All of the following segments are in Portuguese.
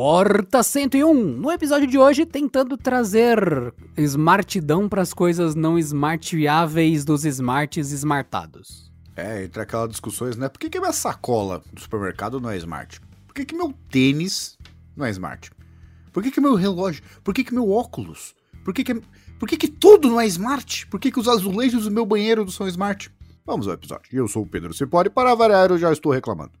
Porta 101, no episódio de hoje tentando trazer smartidão para as coisas não smartiáveis dos smarts smartados. É, entre aquelas discussões, né? Por que, que minha sacola do supermercado não é smart? Por que, que meu tênis não é smart? Por que, que meu relógio? Por que, que meu óculos? Por que, que, por que, que tudo não é smart? Por que, que os azulejos do meu banheiro não são smart? Vamos ao episódio. Eu sou o Pedro Cipori para variar eu já estou reclamando.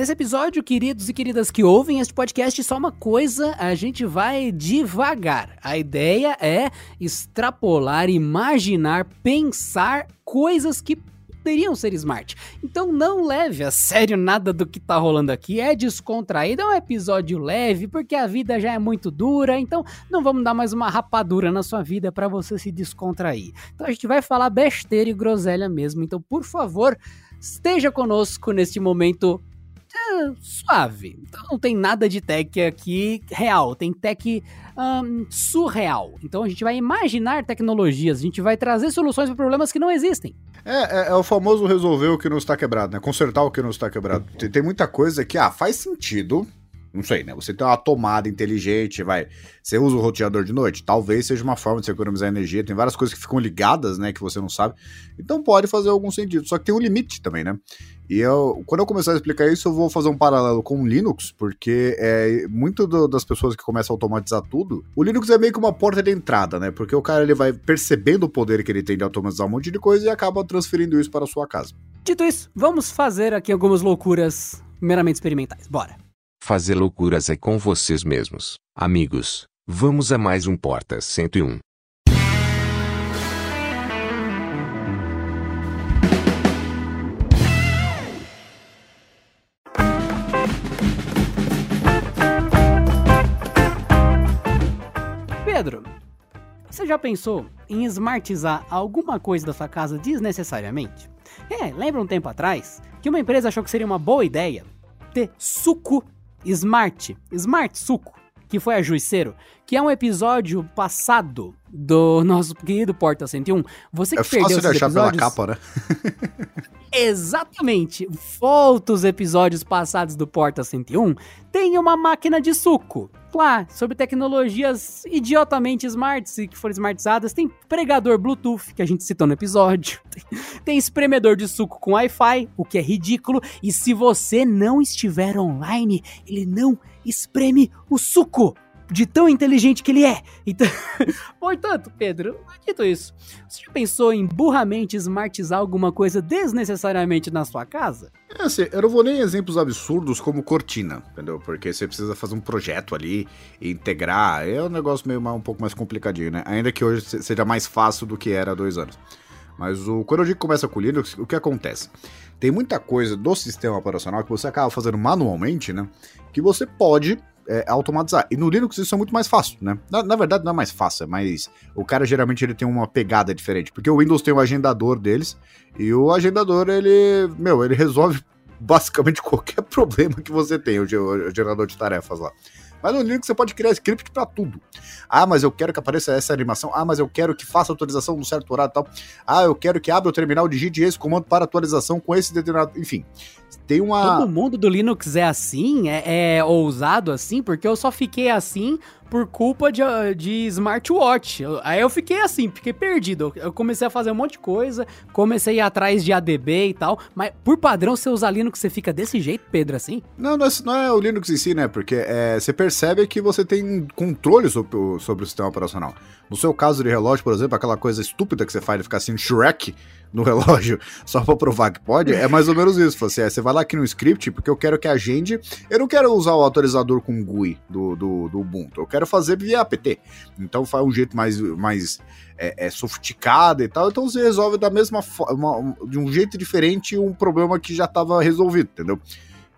Nesse episódio, queridos e queridas que ouvem este podcast, só uma coisa, a gente vai devagar. A ideia é extrapolar, imaginar, pensar coisas que poderiam ser smart. Então não leve a sério nada do que tá rolando aqui, é descontraído, é um episódio leve, porque a vida já é muito dura, então não vamos dar mais uma rapadura na sua vida para você se descontrair. Então a gente vai falar besteira e groselha mesmo, então por favor, esteja conosco neste momento é, suave. Então não tem nada de tech aqui real, tem tech um, surreal. Então a gente vai imaginar tecnologias, a gente vai trazer soluções para problemas que não existem. É, é, é, o famoso resolver o que não está quebrado, né? Consertar o que não está quebrado. Tem, tem muita coisa que, ah, faz sentido, não sei, né? Você tem uma tomada inteligente, vai. Você usa o roteador de noite? Talvez seja uma forma de você economizar energia. Tem várias coisas que ficam ligadas, né? Que você não sabe. Então pode fazer algum sentido. Só que tem um limite também, né? E eu, quando eu começar a explicar isso, eu vou fazer um paralelo com o Linux, porque é muito do, das pessoas que começam a automatizar tudo, o Linux é meio que uma porta de entrada, né? Porque o cara ele vai percebendo o poder que ele tem de automatizar um monte de coisa e acaba transferindo isso para a sua casa. Dito isso, vamos fazer aqui algumas loucuras meramente experimentais. Bora! Fazer loucuras é com vocês mesmos, amigos. Vamos a mais um Porta 101. Pedro, você já pensou em smartizar alguma coisa da sua casa desnecessariamente? É, lembra um tempo atrás que uma empresa achou que seria uma boa ideia ter suco smart, smart suco, que foi a Juiceiro, que é um episódio passado do nosso querido Porta 101. Você que é perdeu fácil de achar episódios... pela capa, né? Exatamente. Volta os episódios passados do Porta 101. Tem uma máquina de suco. Lá, sobre tecnologias idiotamente smarts que foram smartizadas. Tem pregador Bluetooth, que a gente citou no episódio. Tem espremedor de suco com Wi-Fi, o que é ridículo. E se você não estiver online, ele não espreme o suco de tão inteligente que ele é. Então, portanto, Pedro, dito isso, você já pensou em burramente smartizar alguma coisa desnecessariamente na sua casa? É assim, eu não vou nem em exemplos absurdos como cortina, entendeu? Porque você precisa fazer um projeto ali integrar. É um negócio meio um pouco mais complicadinho, né? Ainda que hoje seja mais fácil do que era há dois anos. Mas o, quando eu digo que começa com Linux, o que acontece? Tem muita coisa do sistema operacional que você acaba fazendo manualmente, né? Que você pode é, automatizar. E no Linux isso é muito mais fácil, né? Na, na, verdade não é mais fácil, é mas o cara geralmente ele tem uma pegada diferente, porque o Windows tem o agendador deles e o agendador ele, meu, ele resolve basicamente qualquer problema que você tem, o, o gerador de tarefas lá. Mas no Linux você pode criar script para tudo. Ah, mas eu quero que apareça essa animação. Ah, mas eu quero que faça atualização no certo horário e tal. Ah, eu quero que abra o terminal, digite esse comando para atualização com esse determinado. Enfim, tem uma. Todo mundo do Linux é assim? É, é ousado assim? Porque eu só fiquei assim por culpa de, de smartwatch. Aí eu fiquei assim, fiquei perdido. Eu comecei a fazer um monte de coisa, comecei a ir atrás de ADB e tal, mas por padrão, você usa Linux, você fica desse jeito, Pedro, assim? Não, não é, não é o Linux em si, né? Porque é, você percebe que você tem controle sobre o, sobre o sistema operacional. No seu caso de relógio, por exemplo, aquela coisa estúpida que você faz de ficar assim, Shrek no relógio só pra provar que pode, é mais ou menos isso. Você, você vai lá aqui no script, porque eu quero que agende. Eu não quero usar o atualizador com GUI do, do, do Ubuntu, eu quero fazer via apt. Então faz um jeito mais, mais é, é, sofisticado e tal. Então você resolve da mesma forma, de um jeito diferente um problema que já estava resolvido, entendeu?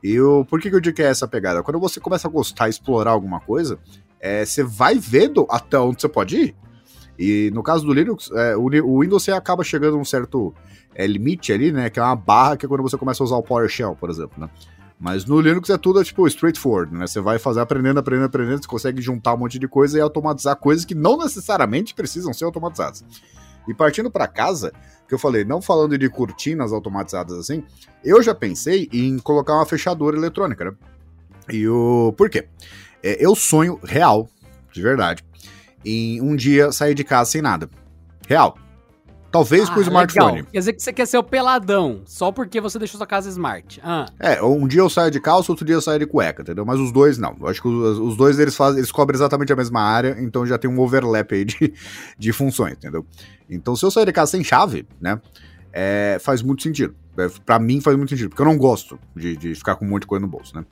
E eu, por que, que eu digo que é essa pegada? Quando você começa a gostar, explorar alguma coisa, é, você vai vendo até onde você pode ir. E no caso do Linux, é, o, Windows você acaba chegando a um certo é, limite ali, né? Que é uma barra que é quando você começa a usar o PowerShell, por exemplo, né? Mas no Linux é tudo, tipo, straightforward, né? Você vai fazer aprendendo, aprendendo, aprendendo, você consegue juntar um monte de coisa e automatizar coisas que não necessariamente precisam ser automatizadas. E partindo para casa, que eu falei, não falando de cortinas automatizadas assim, eu já pensei em colocar uma fechadura eletrônica, né? E o. Por quê? É, eu sonho real, de verdade, em um dia sair de casa sem nada. Real. Talvez ah, com o smartphone. Legal. Quer dizer que você quer ser o peladão, só porque você deixou sua casa smart. Ah. É, um dia eu saio de calça, outro dia eu saio de cueca, entendeu? Mas os dois não. Eu acho que os, os, dois eles fazem, eles cobrem exatamente a mesma área, então já tem um overlap aí de, de funções, entendeu? Então se eu sair de casa sem chave, né, é, faz muito sentido. É, pra mim faz muito sentido, porque eu não gosto de, de ficar com um monte de coisa no bolso, né?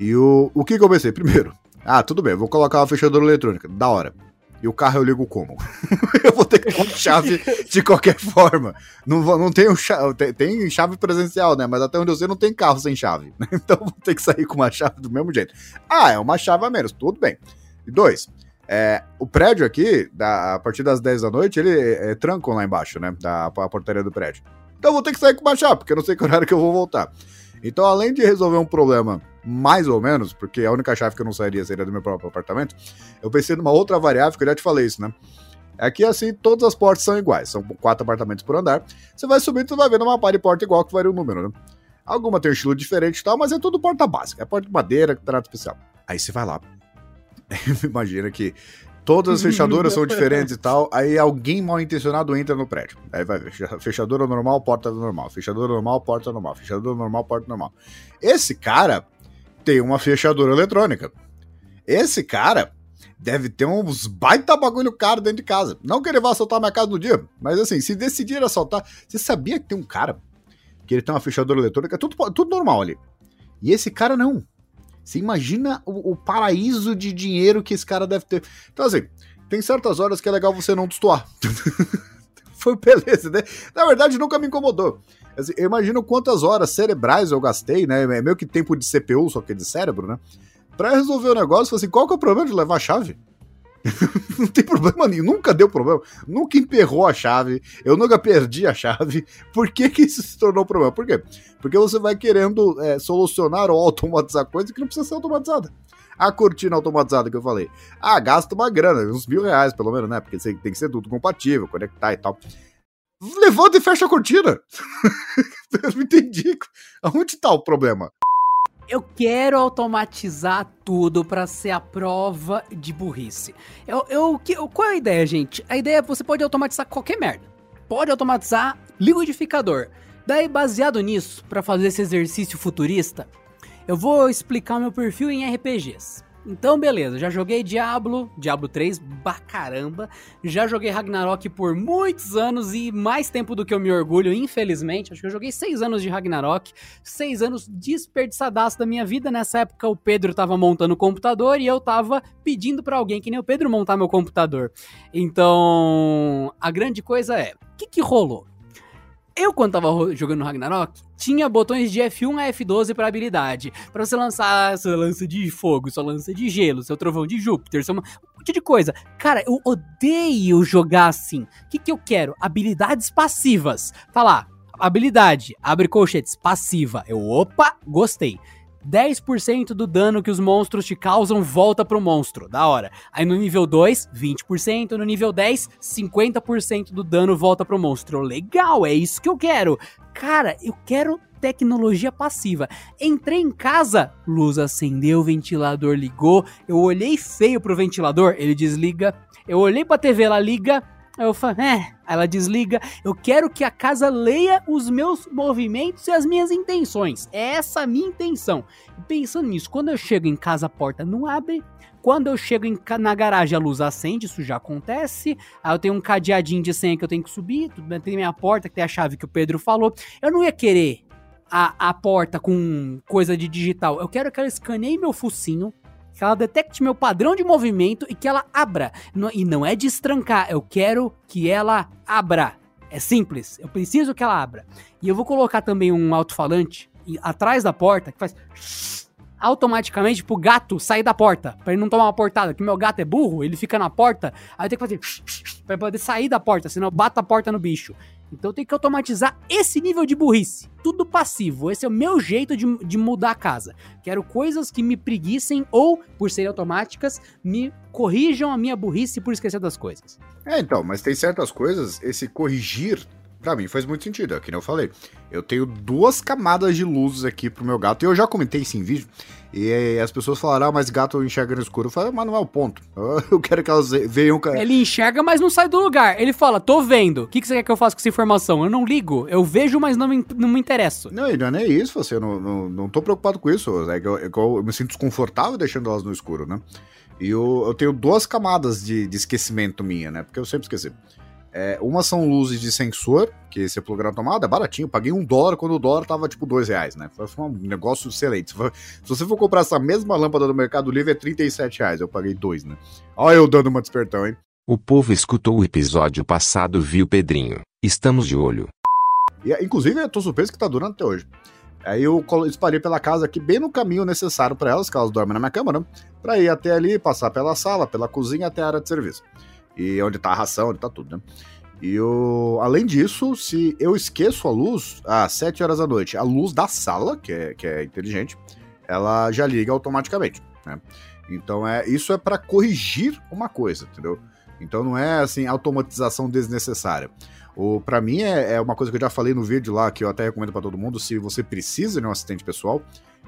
E o, o que que eu pensei? Primeiro, ah, tudo bem, vou colocar uma fechadura eletrônica, da hora. E o carro eu ligo como? eu vou ter que ter chave de qualquer forma. Não, não tenho chave, tem, chave presencial, né? Mas até onde eu sei não tem carro sem chave. Então vou ter que sair com uma chave do mesmo jeito. Ah, é uma chave a menos, tudo bem. E dois, é, o prédio aqui, da, a partir das 10 da noite, ele é, é trancam lá embaixo, né? Da a portaria do prédio. Então vou ter que sair com uma chave, porque eu não sei que horário que eu vou voltar. Então, além de resolver um problema mais ou menos, porque a única chave que eu não sairia seria do meu próprio apartamento, eu pensei numa outra variável, que eu já te falei isso, né? É que assim, todas as portas são iguais, são quatro apartamentos por andar. Você vai subindo, você vai vendo uma pá de porta igual que varia o número, né? Alguma tem um estilo diferente e tal, mas é tudo porta básica, é porta de madeira, trato especial. Aí você vai lá. Imagina que todas as fechaduras são diferentes e tal, aí alguém mal intencionado entra no prédio. Aí vai ver, fechadura normal, porta normal, fechadura normal, porta normal, fechadura normal, porta normal. Esse cara tem uma fechadura eletrônica. Esse cara deve ter uns baita bagulho caro dentro de casa. Não que ele vá assaltar minha casa no dia, mas assim, se decidir assaltar. Você sabia que tem um cara que ele tem uma fechadura eletrônica, tudo, tudo normal ali. E esse cara não. Você imagina o, o, paraíso de dinheiro que esse cara deve ter. Então, assim, tem certas horas que é legal você não destoar. Foi beleza, né? Na verdade, nunca me incomodou. Assim, eu imagino quantas horas cerebrais eu gastei, né? É meio que tempo de CPU, só que de cérebro, né? Pra resolver o negócio, assim, qual que é o problema de levar a chave? não tem problema nenhum, nunca deu problema, nunca emperrou a chave, eu nunca perdi a chave. Por que, que isso se tornou um problema? Por quê? Porque você vai querendo é, solucionar ou automatizar coisa que não precisa ser automatizada. A cortina automatizada que eu falei. Ah, gasta uma grana, uns mil reais pelo menos, né? Porque tem que ser tudo compatível, conectar e tal. Levanta e fecha a cortina. eu não entendi. Aonde tá o problema? Eu quero automatizar tudo para ser a prova de burrice. Eu, eu, eu, qual é a ideia, gente? A ideia é que você pode automatizar qualquer merda. Pode automatizar liquidificador. Daí, baseado nisso, para fazer esse exercício futurista, eu vou explicar meu perfil em RPGs. Então, beleza, já joguei Diablo, Diablo 3, ba caramba. Já joguei Ragnarok por muitos anos e mais tempo do que eu me orgulho, infelizmente. Acho que eu joguei seis anos de Ragnarok, seis anos desperdiçadaço da minha vida. Nessa época, o Pedro tava montando o computador e eu tava pedindo para alguém que nem o Pedro montar meu computador. Então, a grande coisa é: o que, que rolou? Eu, quando tava jogando Ragnarok, tinha botões de F1 a F12 para habilidade. para você lançar sua lança de fogo, sua lança de gelo, seu trovão de Júpiter, seu... um monte de coisa. Cara, eu odeio jogar assim. O que, que eu quero? Habilidades passivas. Tá lá, habilidade, abre colchetes, passiva. Eu, opa, gostei. 10% do dano que os monstros te causam volta pro monstro. Da hora. Aí no nível 2, 20%. No nível 10, 50% do dano volta pro monstro. Legal, é isso que eu quero. Cara, eu quero tecnologia passiva. Entrei em casa, luz acendeu, ventilador ligou. Eu olhei feio pro ventilador, ele desliga. Eu olhei pra TV, ela liga. Eu falo, é. Ela desliga. Eu quero que a casa leia os meus movimentos e as minhas intenções. É essa a minha intenção. Pensando nisso, quando eu chego em casa, a porta não abre. Quando eu chego em, na garagem, a luz acende, isso já acontece. Aí eu tenho um cadeadinho de senha que eu tenho que subir. Tem minha porta, que tem a chave que o Pedro falou. Eu não ia querer a, a porta com coisa de digital. Eu quero que ela escaneie meu focinho que ela detecte meu padrão de movimento e que ela abra. E não é destrancar, eu quero que ela abra. É simples, eu preciso que ela abra. E eu vou colocar também um alto-falante atrás da porta que faz automaticamente pro gato sair da porta, para ele não tomar uma portada, que meu gato é burro, ele fica na porta, aí eu tenho que fazer para poder sair da porta, senão eu bato a porta no bicho. Então eu tenho que automatizar esse nível de burrice. Tudo passivo. Esse é o meu jeito de, de mudar a casa. Quero coisas que me preguiçem ou, por serem automáticas, me corrijam a minha burrice por esquecer das coisas. É, então, mas tem certas coisas, esse corrigir Pra mim faz muito sentido, é que nem eu falei. Eu tenho duas camadas de luzes aqui pro meu gato, e eu já comentei isso em vídeo, e as pessoas falaram, ah, mas gato enxerga no escuro. Eu falei, mas não é o ponto. Eu quero que elas vejam... Ele enxerga, mas não sai do lugar. Ele fala, tô vendo. O que, que você quer que eu faça com essa informação? Eu não ligo. Eu vejo, mas não me, não me interesso. Não, e não é nem isso, você. Eu não, não, não tô preocupado com isso. É que eu, é eu me sinto desconfortável deixando elas no escuro, né? E eu, eu tenho duas camadas de, de esquecimento minha, né? Porque eu sempre esqueci. É, uma são luzes de sensor, que você pluga na tomada, é baratinho. Paguei um dólar quando o dólar tava tipo dois reais, né? Foi um negócio excelente. Se, você for comprar essa mesma lâmpada do Mercado Livre, é 37 reais. Eu paguei dois, né? Olha eu dando uma despertão, hein? O povo escutou o episódio passado, viu, Pedrinho? Estamos de olho. E, inclusive, eu tô surpreso que tá durando até hoje. Aí eu espalhei pela casa aqui, bem no caminho necessário para elas, que elas dormem na minha cama, né? Pra ir até ali, passar pela sala, pela cozinha até a área de serviço e onde tá a ração, onde tá tudo, né? E eu, além disso, se eu esqueço a luz às 7 horas da noite, a luz da sala, que é, que é inteligente, ela já liga automaticamente, né? Então é isso é para corrigir uma coisa, entendeu? Então não é assim automatização desnecessária. O para mim é, é, uma coisa que eu já falei no vídeo lá que eu até recomendo para todo mundo, se você precisa de um assistente pessoal,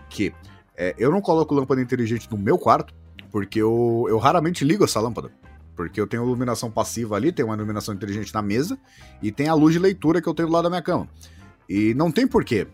que é, eu não coloco lâmpada inteligente no meu quarto, porque eu, eu raramente ligo essa lâmpada. Porque eu tenho iluminação passiva ali, tem uma iluminação inteligente na mesa e tem a luz de leitura que eu tenho do lado da minha cama. E não tem porquê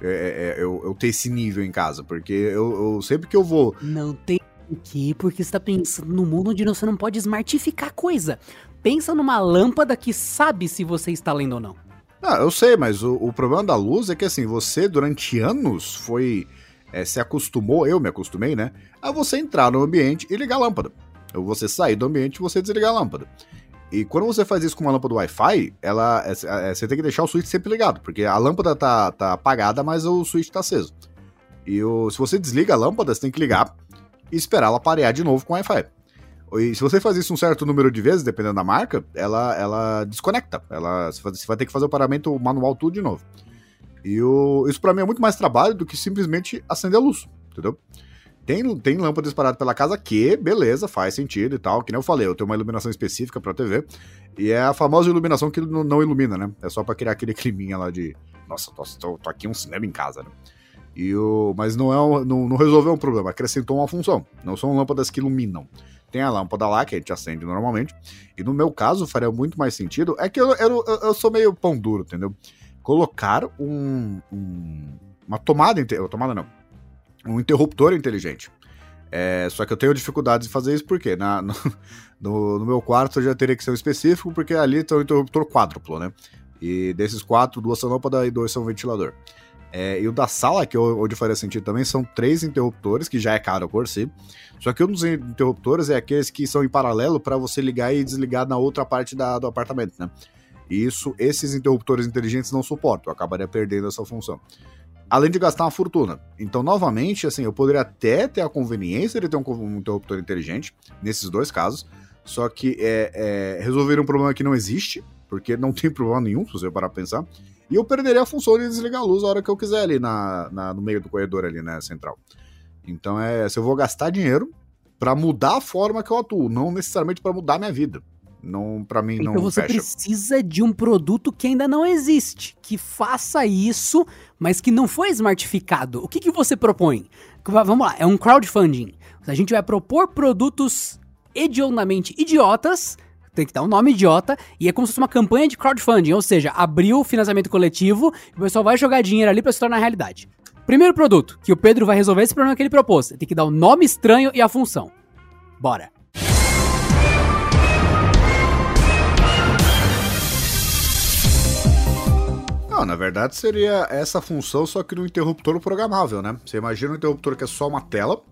é, é, é eu, eu, ter esse nível em casa, porque eu, eu sempre que eu vou. Não tem porquê, porque você tá pensando no mundo onde você não pode smartificar coisa. Pensa numa lâmpada que sabe se você está lendo ou não. Ah, eu sei, mas o, o problema da luz é que assim, você durante anos foi. É, se acostumou, eu me acostumei, né? A você entrar no ambiente e ligar a lâmpada você sair do ambiente e você desligar a lâmpada. E quando você faz isso com uma lâmpada Wi-Fi, ela, é, é, você tem que deixar o switch sempre ligado, porque a lâmpada tá, tá apagada, mas o switch tá aceso. E o, se você desliga a lâmpada, você tem que ligar e esperar ela parear de novo com o Wi-Fi. E se você faz isso um certo número de vezes, dependendo da marca, ela, ela desconecta. Ela, você vai ter que fazer o paramento manual tudo de novo. E o, isso para mim é muito mais trabalho do que simplesmente acender a luz, entendeu? Tem, tem lâmpada disparada pela casa que, beleza, faz sentido e tal. Que nem eu falei, eu tenho uma iluminação específica pra TV. E é a famosa iluminação que não, ilumina, né? É só pra criar aquele climinha lá de. Nossa, tô, tô, tô aqui um cinema em casa, né? E o, mas não, é não, não resolveu um problema, acrescentou uma função. Não são lâmpadas que iluminam. Tem a lâmpada lá, que a gente acende normalmente. E no meu caso, faria muito mais sentido. É que eu, eu, eu sou meio pão duro, entendeu? Colocar um, um uma tomada. Tomada não um interruptor inteligente. É, só que eu tenho dificuldades de fazer isso porque na, no, no, no, meu quarto já teria que ser um específico, porque ali tem um interruptor quádruplo, né? E desses quatro, duas são lâmpada e dois são ventilador. É, e o da sala, que é onde faria sentido também, são três interruptores, que já é caro por si. Só que um dos interruptores é aqueles que são em paralelo para você ligar e desligar na outra parte da, do apartamento, né? E isso, esses interruptores inteligentes não suportam, eu acabaria perdendo essa função além de gastar uma fortuna. Então, novamente, assim, eu poderia até ter a conveniência de ter um, interruptor inteligente, nesses dois casos, só que é, é, resolver um problema que não existe, porque não tem problema nenhum, se você parar pra pensar, e eu perderia a função de desligar a luz a hora que eu quiser ali na, na no meio do corredor ali, né, central. Então, é, se eu vou gastar dinheiro para mudar a forma que eu atuo, não necessariamente para mudar a minha vida. Não, para mim então não você fecha. precisa de um produto que ainda não existe, que faça isso, mas que não foi smartificado. O que, que você propõe? Vamos lá, é um crowdfunding. A gente vai propor produtos hedionamente idiotas, tem que dar um nome idiota, e é como se fosse uma campanha de crowdfunding, ou seja, abriu o financiamento coletivo e o pessoal vai jogar dinheiro ali para se tornar realidade. Primeiro produto, que o Pedro vai resolver esse problema que ele propôs. Tem que dar o um nome estranho e a função. Bora. Não, na verdade seria essa função, só que no interruptor programável, né? Você imagina um interruptor que é só uma tela,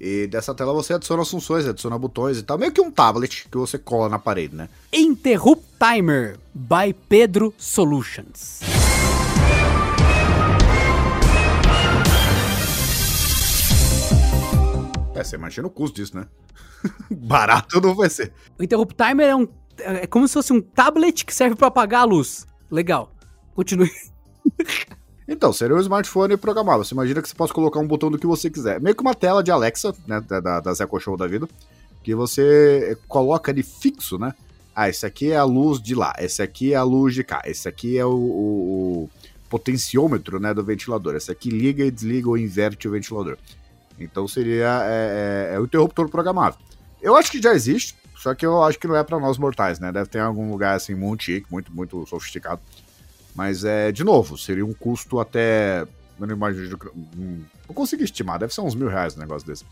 e dessa tela você adiciona as funções, adiciona botões e tal, meio que um tablet que você cola na parede, né? Interrupt Timer by Pedro Solutions. É, você imagina o custo disso, né? Barato não vai ser. O Interrupt Timer é um é como se fosse um tablet que serve para apagar a luz. Legal. Continue. Então, seria um smartphone programável. Você imagina que você pode colocar um botão do que você quiser. Meio que uma tela de Alexa, né? Da, da, Echo Show da vida. Que você coloca ali fixo, né? Ah, esse aqui é a luz de lá, esse aqui é a luz de cá, esse aqui é o, o, o potenciômetro né, do ventilador. Esse aqui liga e desliga ou inverte o ventilador. Então seria é, é, é o interruptor programável. Eu acho que já existe, só que eu acho que não é para nós mortais, né? Deve ter algum lugar assim muito chique, muito, muito sofisticado. Mas é, de novo, seria um custo até. Eu não imagino. Não consigo estimar, deve ser uns mil reais um negócio desse.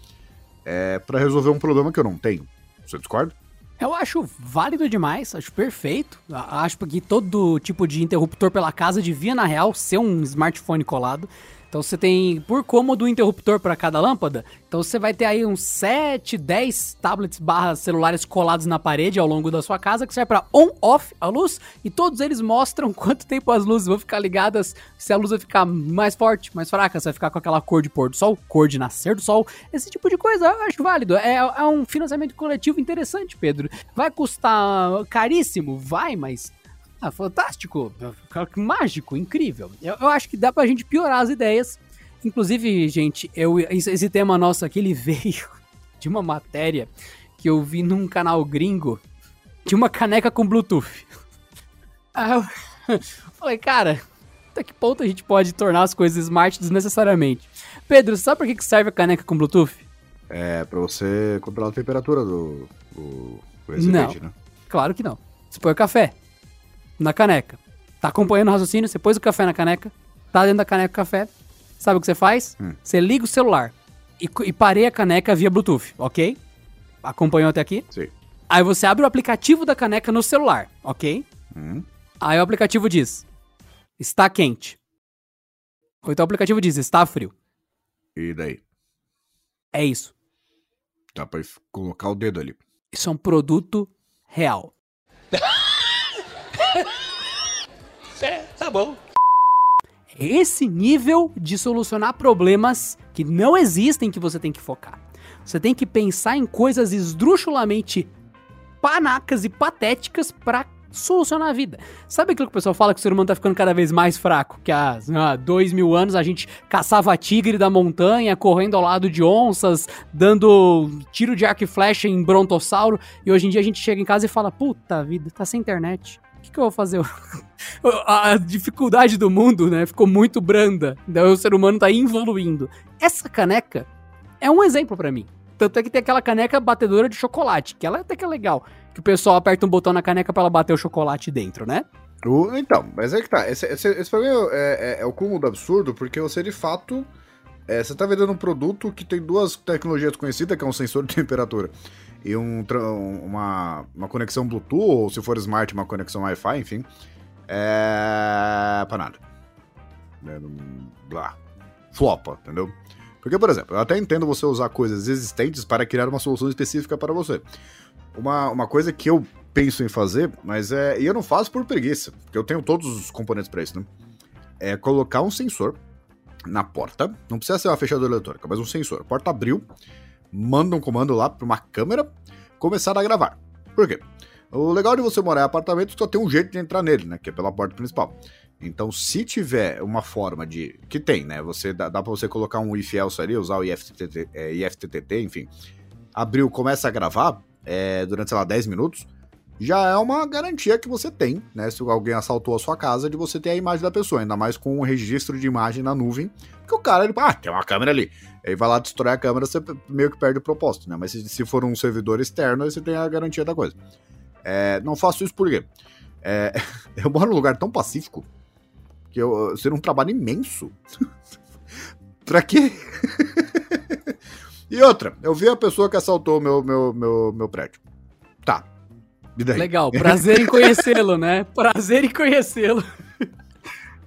É para resolver um problema que eu não tenho. Você discorda? Eu acho válido demais, acho perfeito. Acho que todo tipo de interruptor pela casa devia, na real, ser um smartphone colado. Então você tem por cômodo um interruptor para cada lâmpada. Então você vai ter aí uns 7, 10 tablets barra celulares colados na parede ao longo da sua casa que serve para on off a luz e todos eles mostram quanto tempo as luzes vão ficar ligadas, se a luz vai ficar mais forte, mais fraca, se vai ficar com aquela cor de pôr do sol, cor de nascer do sol, esse tipo de coisa eu acho válido. É, é um financiamento coletivo interessante, Pedro. Vai custar caríssimo? Vai, mas ah, fantástico, mágico, incrível. Eu, eu, acho que dá pra gente piorar as ideias. Inclusive, gente, eu, esse tema nosso aqui, ele veio de uma matéria que eu vi num canal gringo de uma caneca com Bluetooth. Aí eu falei, cara, até que ponto a gente pode tornar as coisas smart desnecessariamente? Pedro, sabe por que serve a caneca com Bluetooth? É, pra você controlar a temperatura do, do, do não, né? Claro que não. Você põe o café na caneca. Tá acompanhando o raciocínio, você pôs o café na caneca, tá dentro da caneca o café. Sabe o que você faz? Hum. Você liga o celular e, e parei a caneca via Bluetooth, ok? Acompanhou até aqui? Sim. Aí você abre o aplicativo da caneca no celular, ok? Hum. Aí o aplicativo diz: está quente. Ou então o aplicativo diz: está frio. E daí? É isso. Dá pra colocar o dedo ali. Isso é um produto real. tá bom. Esse nível de solucionar problemas que não existem que você tem que focar. Você tem que pensar em coisas esdrúxulamente panacas e patéticas para solucionar a vida. Sabe aquilo que o pessoal fala que o ser humano tá ficando cada vez mais fraco? Que há dois mil anos a gente caçava tigre da montanha, correndo ao lado de onças, dando tiro de arco e flecha em brontossauro, e hoje em dia a gente chega em casa e fala: puta vida, tá sem internet que, que eu vou fazer? a dificuldade do mundo, né, ficou muito branda. Então o ser humano tá evoluindo. Essa caneca é um exemplo para mim. Tanto é que tem aquela caneca batedora de chocolate, que ela até que é legal. Que o pessoal aperta um botão na caneca para ela bater o chocolate dentro, né? O, então, mas é que tá. Esse, esse, esse pra mim é, é, é, o cúmulo do absurdo, porque você de fato. É, você tá vendendo um produto que tem duas tecnologias conhecidas, que é um sensor de temperatura e um, uma, uma conexão Bluetooth, ou se for smart, uma conexão Wi-Fi, enfim, é. pra nada. É, blá. Flopa, entendeu? Porque, por exemplo, eu até entendo você usar coisas existentes para criar uma solução específica para você. Uma, uma coisa que eu penso em fazer, mas é. E eu não faço por preguiça, porque eu tenho todos os componentes para isso, né? É colocar um sensor na porta. Não precisa ser uma fechadura eletrônica, mas um sensor. A porta abriu manda um comando lá para uma câmera começar a gravar. Por quê? O legal de você morar em apartamento só tem um jeito de entrar nele, né? Que é pela porta principal. Então, se tiver uma forma de. Que tem, né? Você dá, dá pra você colocar um if else ali, usar o IFTTT, é, IFTTT enfim. Abriu, começa a gravar é, durante, sei lá, 10 minutos. Já é uma garantia que você tem, né? Se alguém assaltou a sua casa, de você ter a imagem da pessoa, ainda mais com um registro de imagem na nuvem. Porque o cara, ele, ah, tem uma câmera ali. Aí vai lá destrói a câmera, você meio que perde o propósito, né? Mas se, se for um servidor externo, aí você tem a garantia da coisa. É, não faço isso por quê? É, eu moro num lugar tão pacífico que eu ser um trabalho imenso. pra quê? e outra, eu vi a pessoa que assaltou meu, meu, meu, meu prédio. Legal, prazer em conhecê-lo, né? Prazer em conhecê-lo.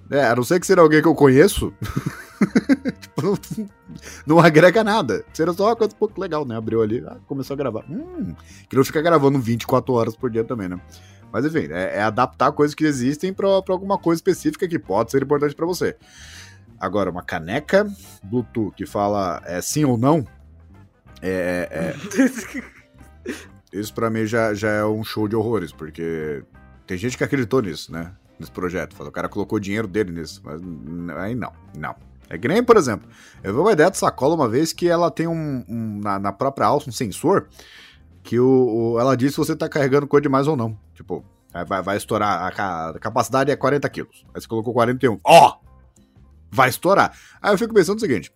É, a não ser que seja alguém que eu conheço. tipo, não, não, agrega nada. Seria só uma coisa um pouco legal, né? Abriu ali, ah, começou a gravar. Hum, que não fica gravando 24 horas por dia também, né? Mas enfim, é, é adaptar coisas que existem para alguma coisa específica que pode ser importante para você. Agora, uma caneca Bluetooth que fala é, sim ou não, é, é, é isso para mim já, já é um show de horrores, porque tem gente que acreditou nisso, né? nesse projeto. O cara colocou dinheiro dele nisso, mas aí não, não. É que nem, por exemplo, eu vi uma ideia de sacola uma vez que ela tem um, um na, na, própria alça um sensor que o, o, ela diz se você tá carregando coisa demais ou não. Tipo, vai, vai estourar, a, a capacidade é 40 quilos. Aí você colocou 41. Ó! Oh! Vai estourar. Aí eu fico pensando o seguinte.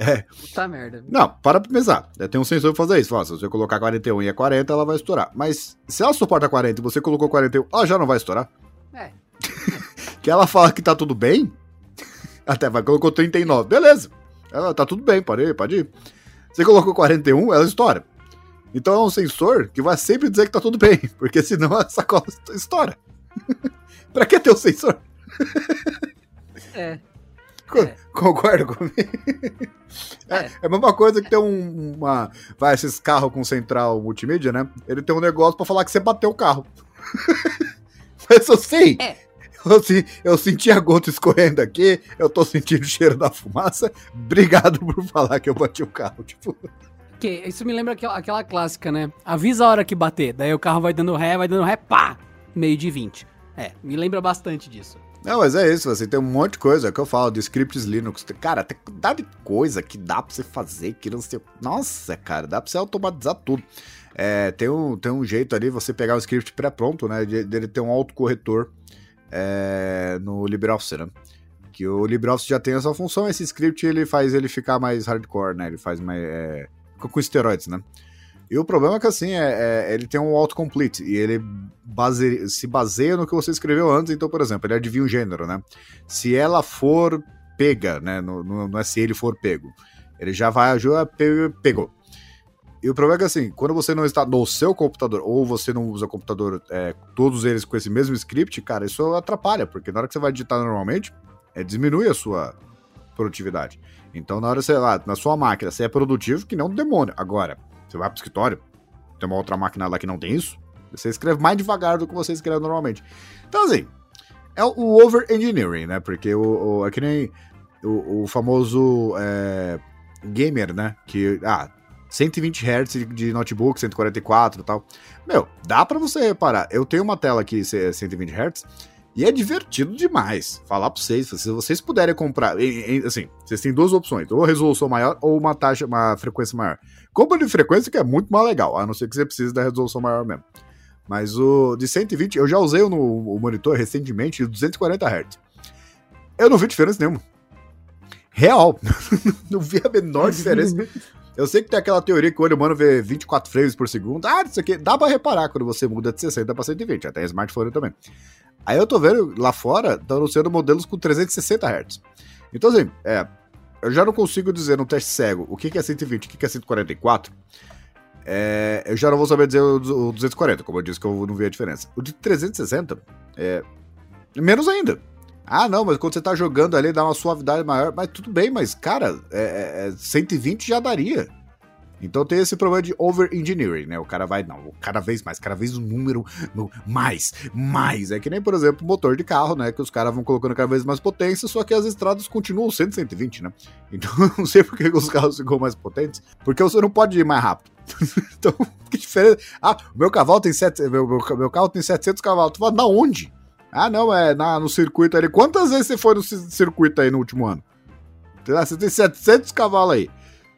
é. Puta merda. Não, para pra pensar. Tem um sensor pra fazer isso. Fala, se você colocar 41 e é 40, ela vai estourar. Mas se ela suporta 40 e você colocou 41, ela já não vai estourar? É. que ela fala que tá tudo bem, até vai, colocou 39. Beleza. Ela tá tudo bem, pode ir, pode ir. Você colocou 41, ela estoura. Então é um sensor que vai sempre dizer que tá tudo bem, porque senão a sacola estoura. pra que ter um sensor? é. É. Concorda comigo? É. é. é. a mesma coisa que ter um, uma. Vai, esses carros com central multimídia, né? Ele tem um negócio pra falar que você bateu o carro. Mas eu sei. É. Eu, eu senti a gota escorrendo aqui, eu tô sentindo o cheiro da fumaça. Obrigado por falar que eu bati o carro. Tipo. Que, isso me lembra aquela, aquela clássica, né? Avisa a hora que bater. Daí o carro vai dando ré, vai dando ré, pá! Meio de 20. É, me lembra bastante disso. Não, mas é isso, você tem um monte de coisa é que eu falo de scripts Linux. Cara, tem de coisa que dá pra você fazer, que não sei. Nossa, cara, dá pra você automatizar tudo. É, tem, um, tem um jeito ali, você pegar um script pré-pronto, né? Dele ter um autocorretor é, no LibreOffice, né? Que o LibreOffice já tem essa função, esse script ele faz ele ficar mais hardcore, né? Ele faz mais. É, com esteroides, né? E o problema é que assim, é, é ele tem um autocomplete e ele base, se baseia no que você escreveu antes. Então, por exemplo, ele adivinha o gênero, né? Se ela for pega, né? No, não é se ele for pego. Ele já vai ajudar, pegou. E o problema é que assim, quando você não está no seu computador, ou você não usa computador, é, todos eles com esse mesmo script, cara, isso atrapalha, porque na hora que você vai digitar normalmente, é, diminui a sua produtividade. Então, na hora, sei lá, na sua máquina, você é produtivo que não um demônio. Agora, você vai pro escritório, tem uma outra máquina lá que não tem isso, você escreve mais devagar do que você escreve normalmente. Então, assim, é o over-engineering, né? Porque o, o, é que nem o, o famoso é, gamer, né? Que, ah, 120 Hz de notebook, 144 e tal. Meu, dá para você reparar. Eu tenho uma tela aqui 120 Hz e é divertido demais. Falar pra vocês, se vocês puderem comprar, assim, vocês têm duas opções, ou resolução maior ou uma taxa, uma frequência maior. Compra de frequência que é muito mais legal, a não ser que você precise da resolução maior mesmo. Mas o de 120, eu já usei no monitor recentemente de 240 Hz. Eu não vi diferença nenhuma. Real. não vi a menor diferença. Eu sei que tem aquela teoria que o olho humano vê 24 frames por segundo. Ah, isso aqui dá pra reparar quando você muda de 60 pra 120, até smartphone também. Aí eu tô vendo lá fora, estão anunciando modelos com 360 Hz. Então, assim, é, eu já não consigo dizer no teste cego o que, é 120 e o que, é 144. É, eu já não vou saber dizer o, o 240, como eu disse que eu não vi a diferença. O de 360 é menos ainda. Ah, não, mas quando você tá jogando ali dá uma suavidade maior. Mas tudo bem, mas, cara, é, é 120 é, já daria. Então tem esse problema de over-engineering, né? O cara vai, não, cada vez mais, cada vez o número, mais, mais. É que nem, por exemplo, motor de carro, né? Que os caras vão colocando cada vez mais potência, só que as estradas continuam sendo 120, né? Então não sei por que os carros ficam mais potentes, porque você não pode ir mais rápido. então, que diferença. Ah, meu cavalo tem sete, meu, meu, meu carro tem 700 cavalos. Tu fala, da onde? Ah, não, é na, no circuito ali. Quantas vezes você foi no circuito aí no último ano? Você tem 700 cavalos aí.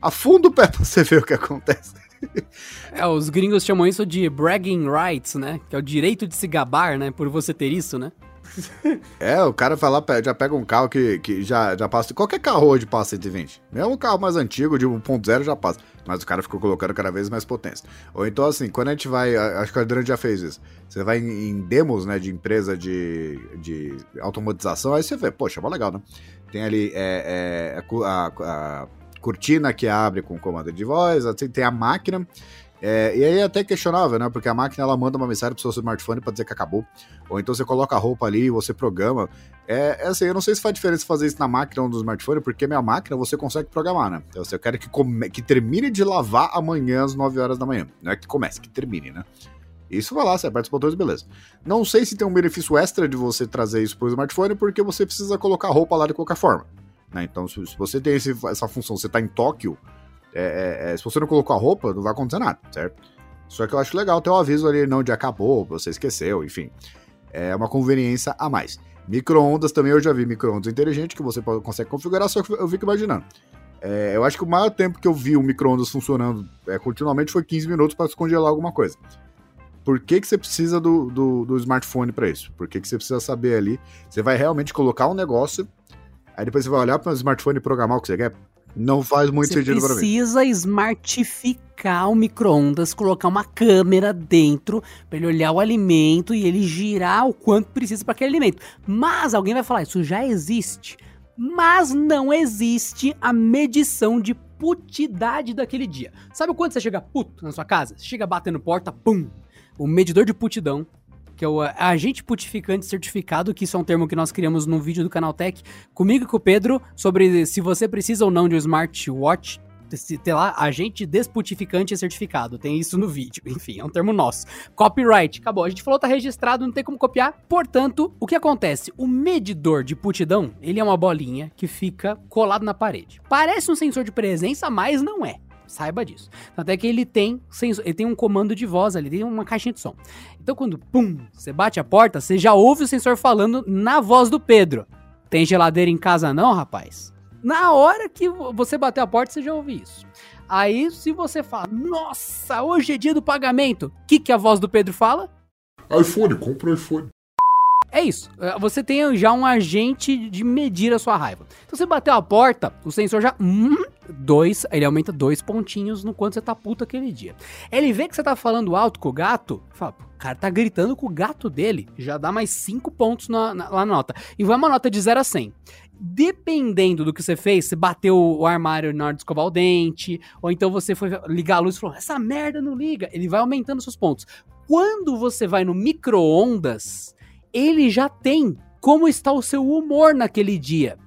Afunda o pé pra você ver o que acontece. É, os gringos chamam isso de bragging rights, né? Que é o direito de se gabar, né? Por você ter isso, né? É, o cara vai lá, já pega um carro que, que já, já passa. Qualquer carro hoje passa 120. Mesmo um carro mais antigo, de 1.0, já passa. Mas o cara ficou colocando cada vez mais potência. Ou então, assim, quando a gente vai. Acho que a Adriano já fez isso. Você vai em, demos, né, de empresa de, de automatização, aí você vê, poxa, mó legal, né? Tem ali é, é, a, a, a cortina que abre com comando de voz, assim, tem a máquina é, e aí é até questionável, né? Porque a máquina ela manda uma mensagem pro seu smartphone para dizer que acabou. Ou então você coloca a roupa ali e você programa. É, é, assim, eu não sei se faz diferença fazer isso na máquina ou no smartphone, porque minha máquina você consegue programar, né? Então, assim, eu quero que, come, que termine de lavar amanhã às 9 horas da manhã. Não é que comece, que termine, né? Isso vai lá, você aperta os botões, beleza. Não sei se tem um benefício extra de você trazer isso pro smartphone, porque você precisa colocar a roupa lá de qualquer forma. Né? Então, se, se você tem esse, essa função, você tá em Tóquio, é, é, é, se você não colocou a roupa, não vai acontecer nada, certo? Só que eu acho legal ter o um aviso ali, não de acabou, você esqueceu, enfim. É uma conveniência a mais. Micro-ondas também eu já vi micro-ondas inteligente que você consegue configurar, só que eu fico imaginando. É, eu acho que o maior tempo que eu vi o micro-ondas funcionando é, continuamente foi 15 minutos para descongelar alguma coisa. Por que, que você precisa do, do, do smartphone para isso? Por que, que você precisa saber ali? Você vai realmente colocar um negócio, aí depois você vai olhar para o smartphone e programar o que você quer? Não faz muito Você sentido para mim. precisa smartificar o micro-ondas, colocar uma câmera dentro para ele olhar o alimento e ele girar o quanto precisa para aquele alimento. Mas alguém vai falar, isso já existe. Mas não existe a medição de putidade daquele dia. Sabe quando você chega puto na sua casa? Chega batendo porta, pum! O medidor de putidão que é o agente putificante certificado, que isso é um termo que nós criamos num vídeo do Canal Tech, comigo e com o Pedro, sobre se você precisa ou não de um smartwatch. Tem lá, agente desputificante certificado. Tem isso no vídeo. Enfim, é um termo nosso. Copyright. Acabou. A gente falou, tá registrado, não tem como copiar. Portanto, o que acontece? O medidor de putidão, ele é uma bolinha que fica colado na parede. Parece um sensor de presença, mas não é. Saiba disso. Até que ele tem sensor, ele tem um comando de voz ali, tem uma caixinha de som. Então quando pum, você bate a porta, você já ouve o sensor falando na voz do Pedro. Tem geladeira em casa não, rapaz? Na hora que você bater a porta, você já ouve isso. Aí, se você fala, nossa, hoje é dia do pagamento, o que, que a voz do Pedro fala? iPhone, compra iPhone. É isso. Você tem já um agente de medir a sua raiva. Então você bateu a porta, o sensor já. Hum, dois, ele aumenta dois pontinhos no quanto você tá puto aquele dia. Ele vê que você tá falando alto com o gato, fala, o cara tá gritando com o gato dele, já dá mais cinco pontos na, na, lá na nota. E vai uma nota de 0 a 100. Dependendo do que você fez, você bateu o armário na hora de escovar o dente, ou então você foi ligar a luz e falou, essa merda não liga. Ele vai aumentando seus pontos. Quando você vai no micro-ondas, ele já tem como está o seu humor naquele dia.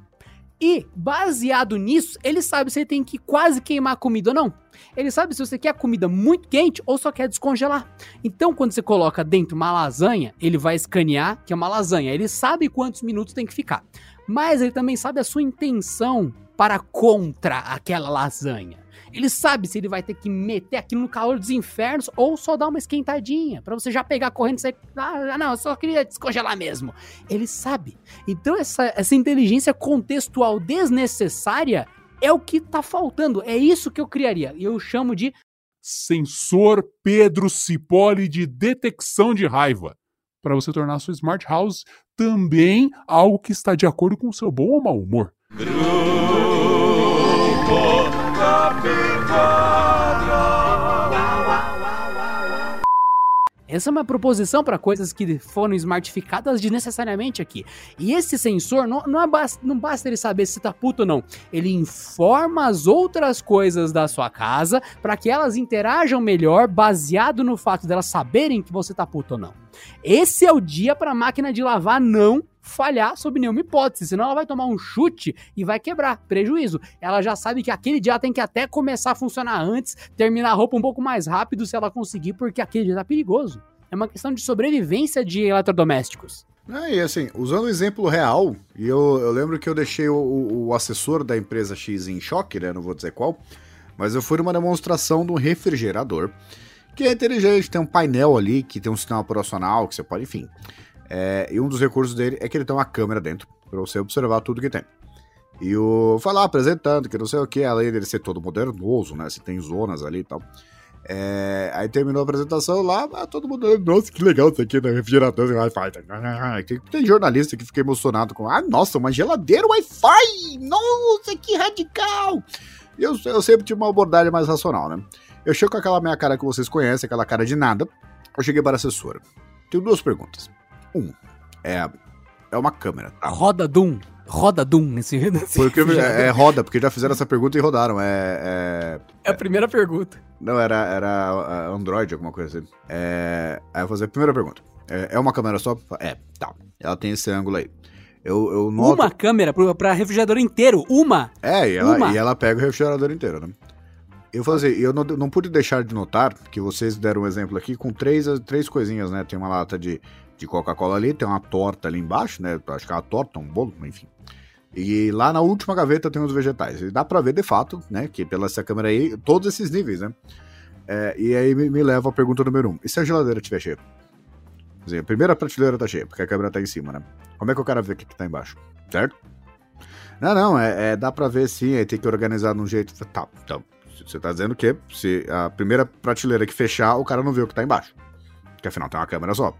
E, baseado nisso, ele sabe se ele tem que quase queimar a comida ou não. Ele sabe se você quer a comida muito quente ou só quer descongelar. Então, quando você coloca dentro uma lasanha, ele vai escanear que é uma lasanha. Ele sabe quantos minutos tem que ficar. Mas ele também sabe a sua intenção para contra aquela lasanha. Ele sabe se ele vai ter que meter aquilo no calor dos infernos ou só dar uma esquentadinha, para você já pegar correndo e sair. Ah, não, eu só queria descongelar mesmo. Ele sabe. Então, essa, essa inteligência contextual desnecessária é o que tá faltando. É isso que eu criaria. E eu chamo de sensor Pedro Cipolle de detecção de raiva. Para você tornar a sua Smart House também algo que está de acordo com o seu bom ou mau humor. Essa é uma proposição para coisas que foram smartificadas desnecessariamente aqui. E esse sensor, não, não, é basta, não basta ele saber se tá puto ou não. Ele informa as outras coisas da sua casa para que elas interajam melhor baseado no fato delas saberem que você tá puto ou não. Esse é o dia para máquina de lavar não falhar sob nenhuma hipótese, senão ela vai tomar um chute e vai quebrar, prejuízo. Ela já sabe que aquele dia ela tem que até começar a funcionar antes, terminar a roupa um pouco mais rápido se ela conseguir, porque aquele dia tá perigoso. É uma questão de sobrevivência de eletrodomésticos. É, e assim, usando o exemplo real, e eu, eu lembro que eu deixei o, o, assessor da empresa X em choque, né? Não vou dizer qual, mas eu fui numa demonstração de um refrigerador que é inteligente, tem um painel ali que tem um sistema operacional que você pode, enfim. É, e um dos recursos dele é que ele tem uma câmera dentro, para você observar tudo que tem. E o. Lá apresentando que não sei o que, além dele ser todo modernoso, né? Você tem zonas ali e tal. É, aí terminou a apresentação lá, ah, todo mundo, nossa, que legal isso aqui, né? Refrigerador e Wi-Fi. Tem, tem jornalista que fica emocionado com, ah, nossa, uma geladeira Wi-Fi! Nossa, que radical! E eu, eu sempre tive uma abordagem mais racional, né? Eu chego com aquela minha cara que vocês conhecem, aquela cara de nada. Eu cheguei para a assessora. Tenho duas perguntas. Um, é, é uma câmera. Tá? Roda Doom. Roda Doom nesse, nesse porque, é, é, roda, porque já fizeram essa pergunta e rodaram. É, é, é a primeira pergunta. Não, era, era Android, alguma coisa assim. É, aí eu vou fazer a primeira pergunta. É, é uma câmera só? É, tá. Ela tem esse ângulo aí. Eu, eu noto... Uma câmera para refrigerador inteiro? Uma? É, e ela, e ela pega o refrigerador inteiro, né? Eu falei assim, eu não, não pude deixar de notar que vocês deram um exemplo aqui com três, três coisinhas, né? Tem uma lata de, de Coca-Cola ali, tem uma torta ali embaixo, né? Acho que é uma torta, um bolo, enfim. E lá na última gaveta tem os vegetais. E dá pra ver de fato, né? Que pela essa câmera aí, todos esses níveis, né? É, e aí me, me, leva a pergunta número um: e se a geladeira estiver cheia? Quer dizer, a primeira prateleira tá cheia, porque a câmera tá em cima, né? Como é que o cara vê o que, que tá embaixo? Certo? Não, não, é, é, dá pra ver sim, aí tem que organizar de um jeito. Tá, então. Você tá dizendo que se a primeira prateleira que fechar, o cara não vê o que tá embaixo. Porque afinal tem uma câmera só.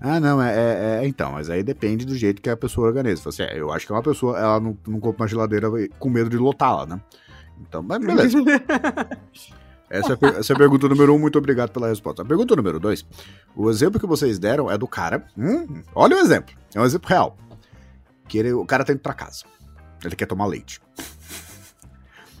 Ah, não, é, é, é, Então, mas aí depende do jeito que a pessoa organiza. Assim, é, eu acho que é uma pessoa, ela não, não compra uma geladeira com medo de lotá-la, né? Então, mas beleza. Essa é, essa é a pergunta número um, muito obrigado pela resposta. A pergunta número dois, o exemplo que vocês deram é do cara. Hum, olha o exemplo, é um exemplo real. Que ele, o cara tá indo pra casa. Ele quer tomar leite.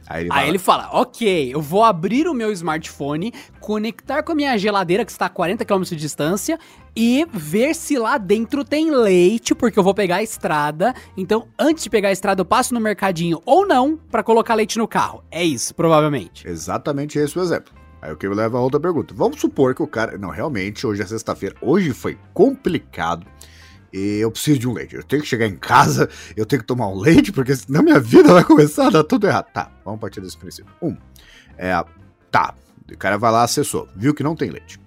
Aí ele, Aí ele fala: Ok, eu vou abrir o meu smartphone, conectar com a minha geladeira que está a 40 km de distância e ver se lá dentro tem leite, porque eu vou pegar a estrada. Então, antes de pegar a estrada, eu passo no mercadinho ou não para colocar leite no carro. É isso, provavelmente. Exatamente esse o exemplo. Aí o que me leva a outra pergunta. Vamos supor que o cara. Não, realmente, hoje é sexta-feira. Hoje foi complicado e eu preciso de um leite. Eu tenho que chegar em casa, eu tenho que tomar um leite, porque senão minha vida vai começar a dar tudo errado. Tá, vamos partir desse princípio. Um, é, tá, o cara vai lá, acessou, viu que não tem leite.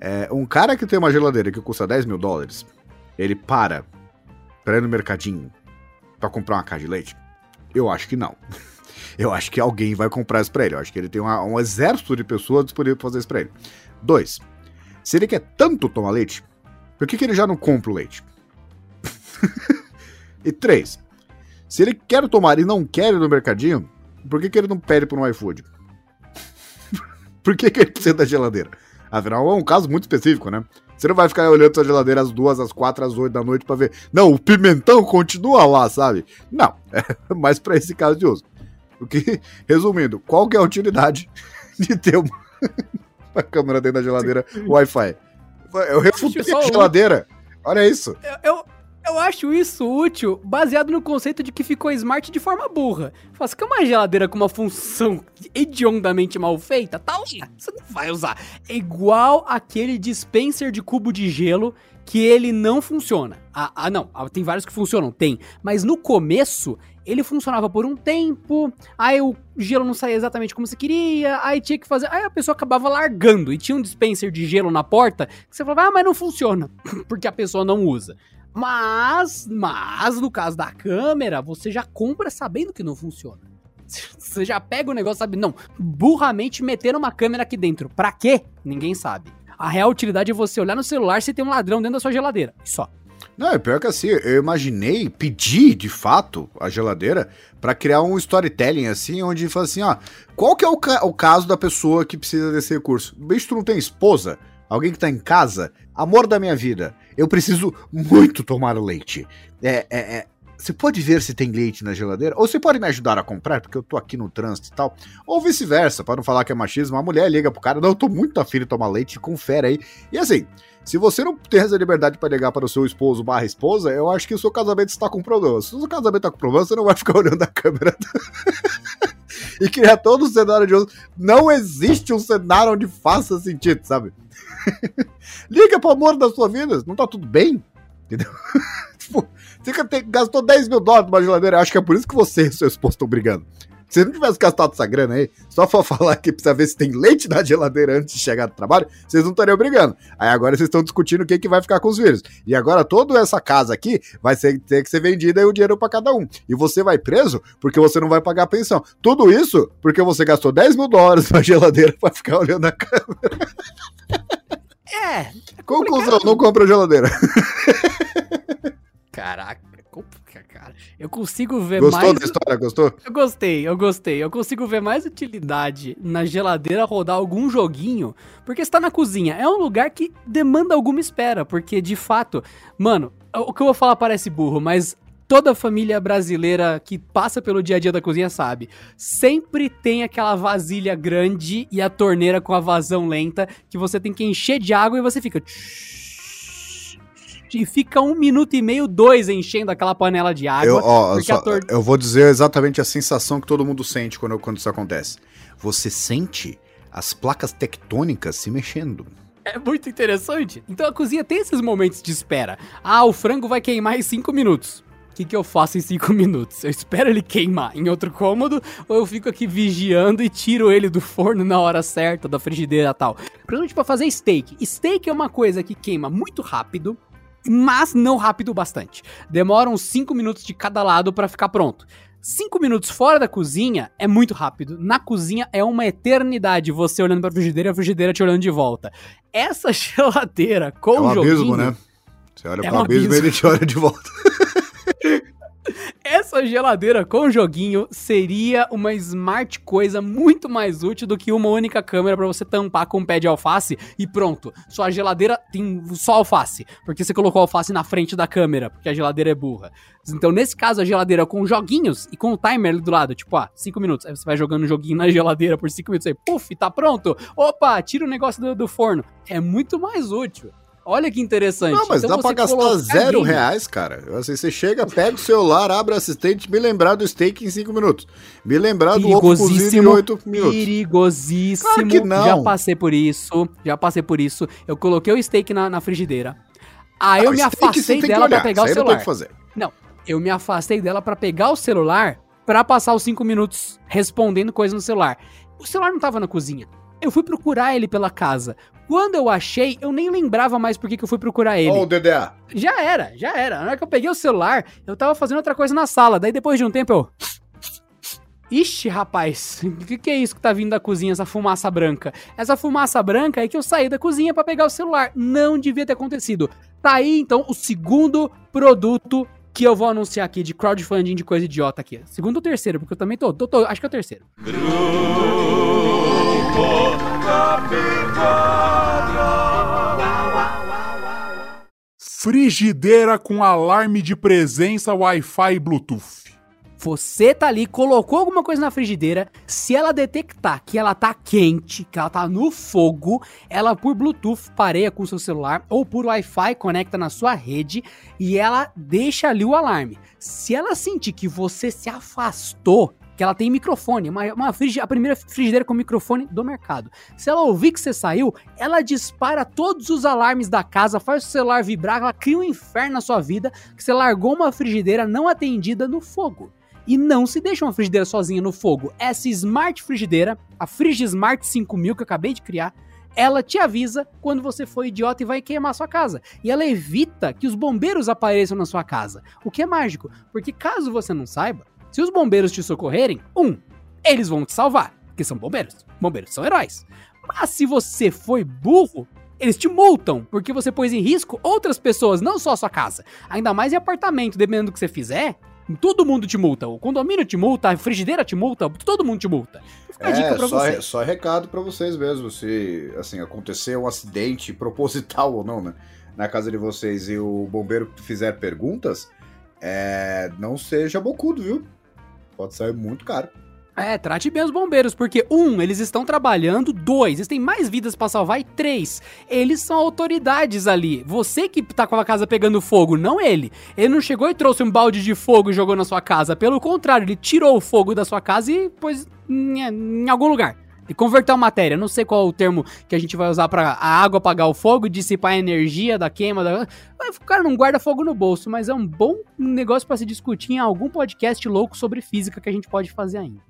É, um cara que tem uma geladeira que custa 10 mil dólares, ele para pra ir no mercadinho pra comprar uma caixa de leite? Eu acho que não. Eu acho que alguém vai comprar isso pra ele. Eu acho que ele tem uma, um exército de pessoas disponível pra fazer isso pra ele. Dois, se ele quer tanto tomar leite, por que, que ele já não compra o leite? e três, se ele quer tomar e não quer ir no mercadinho, por que, que ele não pede por um iFood? por que, que ele precisa da geladeira? Afinal, é um caso muito específico, né? Você não vai ficar olhando sua geladeira às duas, às quatro, às oito da noite para ver. Não, o pimentão continua lá, sabe? Não, é mais para esse caso de uso. O que, resumindo, qual que é a utilidade de ter uma, uma câmera dentro da geladeira Wi-Fi? Eu refutei a geladeira. Olha isso. Eu, eu, eu, acho isso útil baseado no conceito de que ficou smart de forma burra. Faz que é uma geladeira com uma função hediondamente mal feita, tá lá. Você não vai usar. É igual aquele dispenser de cubo de gelo que ele não funciona. Ah, ah não, ah, tem vários que funcionam, tem. Mas no começo, ele funcionava por um tempo, aí o gelo não saía exatamente como você queria, aí tinha que fazer. Aí a pessoa acabava largando e tinha um dispenser de gelo na porta que você falava, ah, mas não funciona, porque a pessoa não usa. Mas, mas no caso da câmera, você já compra sabendo que não funciona. Você já pega o negócio, sabe? Não, burramente meter uma câmera aqui dentro. Pra quê? Ninguém sabe. A real utilidade é você olhar no celular se tem um ladrão dentro da sua geladeira. Só. Não, é pior que assim, eu imaginei, pedi de fato a geladeira para criar um storytelling assim, onde fala assim, ó, qual que é o, ca o caso da pessoa que precisa desse recurso? Bicho, tu não tem esposa? Alguém que tá em casa? Amor da minha vida, eu preciso muito tomar leite. É, é, é, você pode ver se tem leite na geladeira? Ou você pode me ajudar a comprar, porque eu tô aqui no trânsito e tal. Ou vice-versa, para não falar que é machismo, a mulher liga pro cara, não, eu tô muito afim de tomar leite, confere aí. E assim, se você não tem essa liberdade para ligar para o seu esposo barra esposa, eu acho que o seu casamento está com problema. Se o seu casamento está com problema, você não vai ficar olhando a câmera. e criar todo o cenário de uso. Não existe um cenário onde faça sentido, sabe? Liga pro amor da sua vida, não tá tudo bem? Entendeu? tipo, você gastou 10 mil dólares numa geladeira, acho que é por isso que você e seu esposo estão brigando. Se não tivesse gastado essa grana aí, só pra falar que precisa ver se tem leite na geladeira antes de chegar do trabalho, vocês não estariam brigando. Aí agora vocês estão discutindo quem que vai ficar com os filhos. E agora toda essa casa aqui vai ser, ter que ser vendida e o dinheiro para cada um. E você vai preso porque você não vai pagar a pensão. Tudo isso porque você gastou 10 mil dólares na geladeira pra ficar olhando a câmera. É. é Conclusão, não compra geladeira. Caraca, cara. Eu consigo ver Gostou mais. Gostou da história? Gostou? Eu gostei, eu gostei. Eu consigo ver mais utilidade na geladeira rodar algum joguinho, porque está na cozinha. É um lugar que demanda alguma espera, porque de fato, mano, o que eu vou falar parece burro, mas toda família brasileira que passa pelo dia a dia da cozinha sabe. Sempre tem aquela vasilha grande e a torneira com a vazão lenta que você tem que encher de água e você fica. Tsh, e fica um minuto e meio, dois enchendo aquela panela de água. Eu, ó, só, tor... eu vou dizer exatamente a sensação que todo mundo sente quando, quando isso acontece. Você sente as placas tectônicas se mexendo. É muito interessante. Então a cozinha tem esses momentos de espera. Ah, o frango vai queimar em cinco minutos. que, que eu faço em 5 minutos? Eu espero ele queimar em outro cômodo ou eu fico aqui vigiando e tiro ele do forno na hora certa, da frigideira e tal? Principalmente pra fazer steak. Steak é uma coisa que queima muito rápido, mas não rápido bastante. Demora uns 5 minutos de cada lado para ficar pronto. 5 minutos fora da cozinha é muito rápido. Na cozinha é uma eternidade você olhando pra frigideira e a frigideira te olhando de volta. Essa geladeira com É um joguinho... abismo, né? Você olha É pro um abismo e ele te olha de volta. Essa geladeira com joguinho seria uma smart coisa muito mais útil do que uma única câmera pra você tampar com um pé de alface e pronto. Sua geladeira tem só alface, porque você colocou alface na frente da câmera, porque a geladeira é burra. Então, nesse caso, a geladeira com joguinhos e com o timer ali do lado, tipo, ah, 5 minutos. Aí você vai jogando o joguinho na geladeira por 5 minutos, aí, puf, tá pronto. Opa, tira o negócio do, do forno. É muito mais útil. Olha que interessante. Não, mas Então, dá pra gastar zero reais, cara. Assim, você chega, pega o celular, abre o assistente, me lembrar do steak em 5 minutos. Me lembrar do ovo cozido em 8 minutos. perigosíssimo. Claro que não. Já passei por isso, já passei por isso. Eu coloquei o steak na, na frigideira. Aí eu Ah, me afastei dela pra pegar o aí não tem celular. que fazer. Não, eu me afastei dela pra pegar o celular pra passar os 5 minutos respondendo coisa no celular. O celular não tava na cozinha. Eu fui procurar ele pela casa. Quando eu achei, eu nem lembrava mais por que que eu fui procurar ele. Ó, o DDA. Já era, já era. Na hora que eu peguei o celular, eu tava fazendo outra coisa na sala. Daí depois de um tempo eu. Ixi, rapaz, o que, que é isso que tá vindo da cozinha, essa fumaça branca? Essa fumaça branca é que eu saí da cozinha pra pegar o celular. Não devia ter acontecido. Tá aí, então, o segundo produto que eu vou anunciar aqui de crowdfunding de coisa idiota aqui. Segundo ou terceiro, porque eu também tô, tô, tô acho que é o terceiro. Frigideira com alarme de presença Wi-Fi e Bluetooth. Você tá ali, colocou alguma coisa na frigideira, se ela detectar que ela tá quente, que ela tá no fogo, ela por Bluetooth pareia com o seu celular ou por Wi-Fi conecta na sua rede e ela deixa ali o alarme. Se ela sentir que você se afastou, que ela tem microfone, uma, uma a primeira frigideira com microfone do mercado. Se ela ouvir que você saiu, ela dispara todos os alarmes da casa, faz o celular vibrar, ela cria um inferno na sua vida que você largou uma frigideira não atendida no fogo. E não se deixa uma frigideira sozinha no fogo. Essa Smart Frigideira, a Frigismart 5000 que eu acabei de criar, ela te avisa quando você for idiota e vai queimar sua casa. E ela evita que os bombeiros apareçam na sua casa. O que é mágico, porque caso você não saiba, se os bombeiros te socorrerem, um, eles vão te salvar, porque são bombeiros. Bombeiros são heróis. Mas se você foi burro, eles te multam, porque você pôs em risco outras pessoas, não só a sua casa. Ainda mais em apartamento, dependendo do que você fizer, todo mundo te multa. O condomínio te multa, a frigideira te multa, todo mundo te multa. Fica a dica É, pra só, você. só recado pra vocês mesmo. Se, assim, acontecer um acidente proposital ou não, né? Na casa de vocês e o bombeiro fizer perguntas, é, não seja bocudo, viu? Pode sair muito caro. É, trate bem os bombeiros, porque, um, eles estão trabalhando, dois, eles têm mais vidas pra salvar, e três, eles são autoridades ali. Você que tá com a casa pegando fogo, não ele. Ele não chegou e trouxe um balde de fogo e jogou na sua casa. Pelo contrário, ele tirou o fogo da sua casa e pôs em, em algum lugar. E converteu a matéria. Não sei qual é o termo que a gente vai usar pra a água apagar o fogo, dissipar a energia da queima. Da... O cara não guarda fogo no bolso, mas é um bom negócio pra se discutir em algum podcast louco sobre física que a gente pode fazer ainda.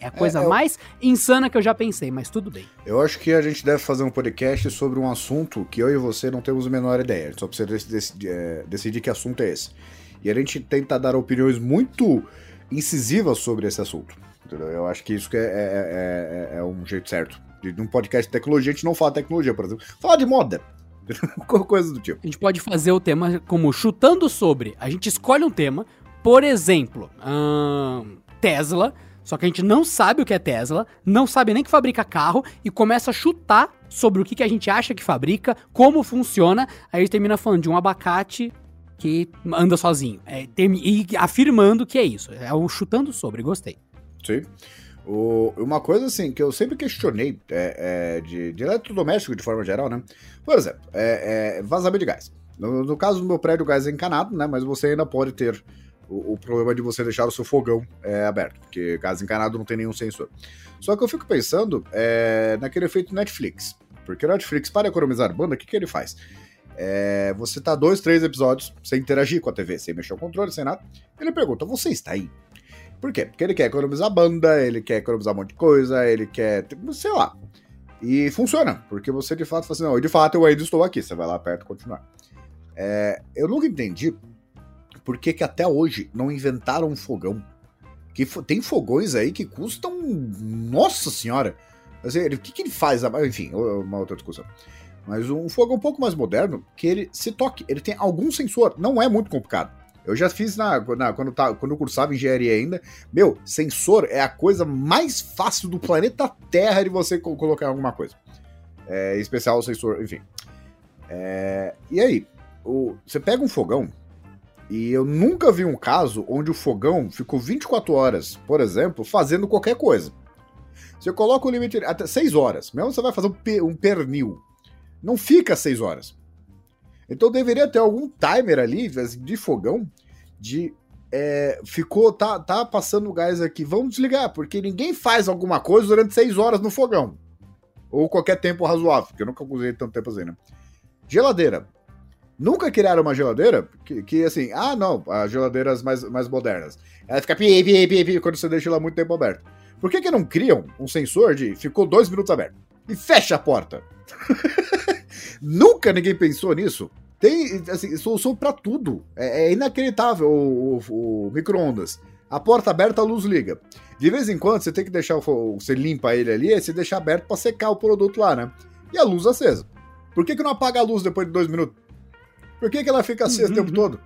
É a coisa é o- mais insana que eu já pensei, mas tudo bem. Eu acho que a gente deve fazer um podcast sobre um assunto que eu e você não temos a menor ideia. A gente só precisa dec- dec- é, decidir que assunto é esse. E a gente tenta dar opiniões muito incisivas sobre esse assunto. Entendeu? Eu acho que isso que é, é- é- é um jeito certo. De num podcast de tecnologia, a gente não fala tecnologia, por exemplo. Fala de moda. Coisa do tipo. A gente pode fazer o tema como chutando sobre. A gente escolhe um tema, por exemplo, ahn, Tesla. Só que a gente não sabe o que é Tesla, não sabe nem que fabrica carro e começa a chutar sobre o que, que a gente acha que fabrica, como funciona. Aí a gente termina falando de um abacate que anda sozinho. É, e afirmando que é isso. É o chutando sobre, gostei. Sim. O- uma coisa assim que eu sempre questionei é, é, de, de eletrodoméstico de forma geral, né? Por exemplo, é, é vazamento de gás. No, no caso do meu prédio, o gás é encanado, né? Mas você ainda pode ter o, o problema de você deixar o seu fogão é, aberto, porque gás encanado não tem nenhum sensor. Só que eu fico pensando é, naquele efeito Netflix. Porque o Netflix, para economizar banda, o que, que ele faz? É, você tá dois, três episódios sem interagir com a TV, sem mexer o controle, sem nada. Ele pergunta: Você está aí? Por quê? Porque ele quer economizar banda, ele quer economizar um monte de coisa, ele quer. sei lá. E funciona, porque você de fato fala assim: Não, de fato eu ainda estou aqui. Você vai lá perto e continuar. É, eu nunca entendi por que, que até hoje não inventaram um fogão. Que tem fogões aí que custam. Nossa senhora! Assim, ele- o que, que ele faz? Enfim, é uma outra discussão. Mas um fogão um pouco mais moderno, que ele se toque, ele tem algum sensor, não é muito complicado. Eu já fiz na, na- quando, tá, quando eu cursava engenharia ainda. Meu, sensor é a coisa mais fácil do planeta Terra de você co- colocar alguma coisa. É, especial sensor, enfim. É, e aí, o- você pega um fogão, e eu nunca vi um caso onde o fogão ficou 24 horas, por exemplo, fazendo qualquer coisa. Você coloca o limite até 6 horas, mesmo você vai fazer um, um pernil, não fica 6 horas. Então deveria ter algum timer ali assim, de fogão de é, ficou tá, tá passando gás aqui, vamos desligar, porque ninguém faz alguma coisa durante 6 horas no fogão. Ou qualquer tempo razoável, porque eu nunca usei tanto tempo assim, né? Geladeira. Nunca criaram uma geladeira que, que, assim, ah, não, as geladeiras mais, mais modernas. Ela fica pi, pi, pi, pi, quando você deixa ela muito tempo aberta. Por que, que não criam um sensor de ficou dois minutos aberto? E fecha a porta. Nunca ninguém pensou nisso. Tem, assim, solução pra tudo. É, é inacreditável o, o- o micro-ondas. A porta aberta, a luz liga. De vez em quando você tem que deixar o Você limpa ele ali, aí você deixa aberto pra secar o produto lá, né? E a luz acesa. Por que, que não apaga a luz depois de dois minutos? Por que, que ela fica acesa o tempo todo?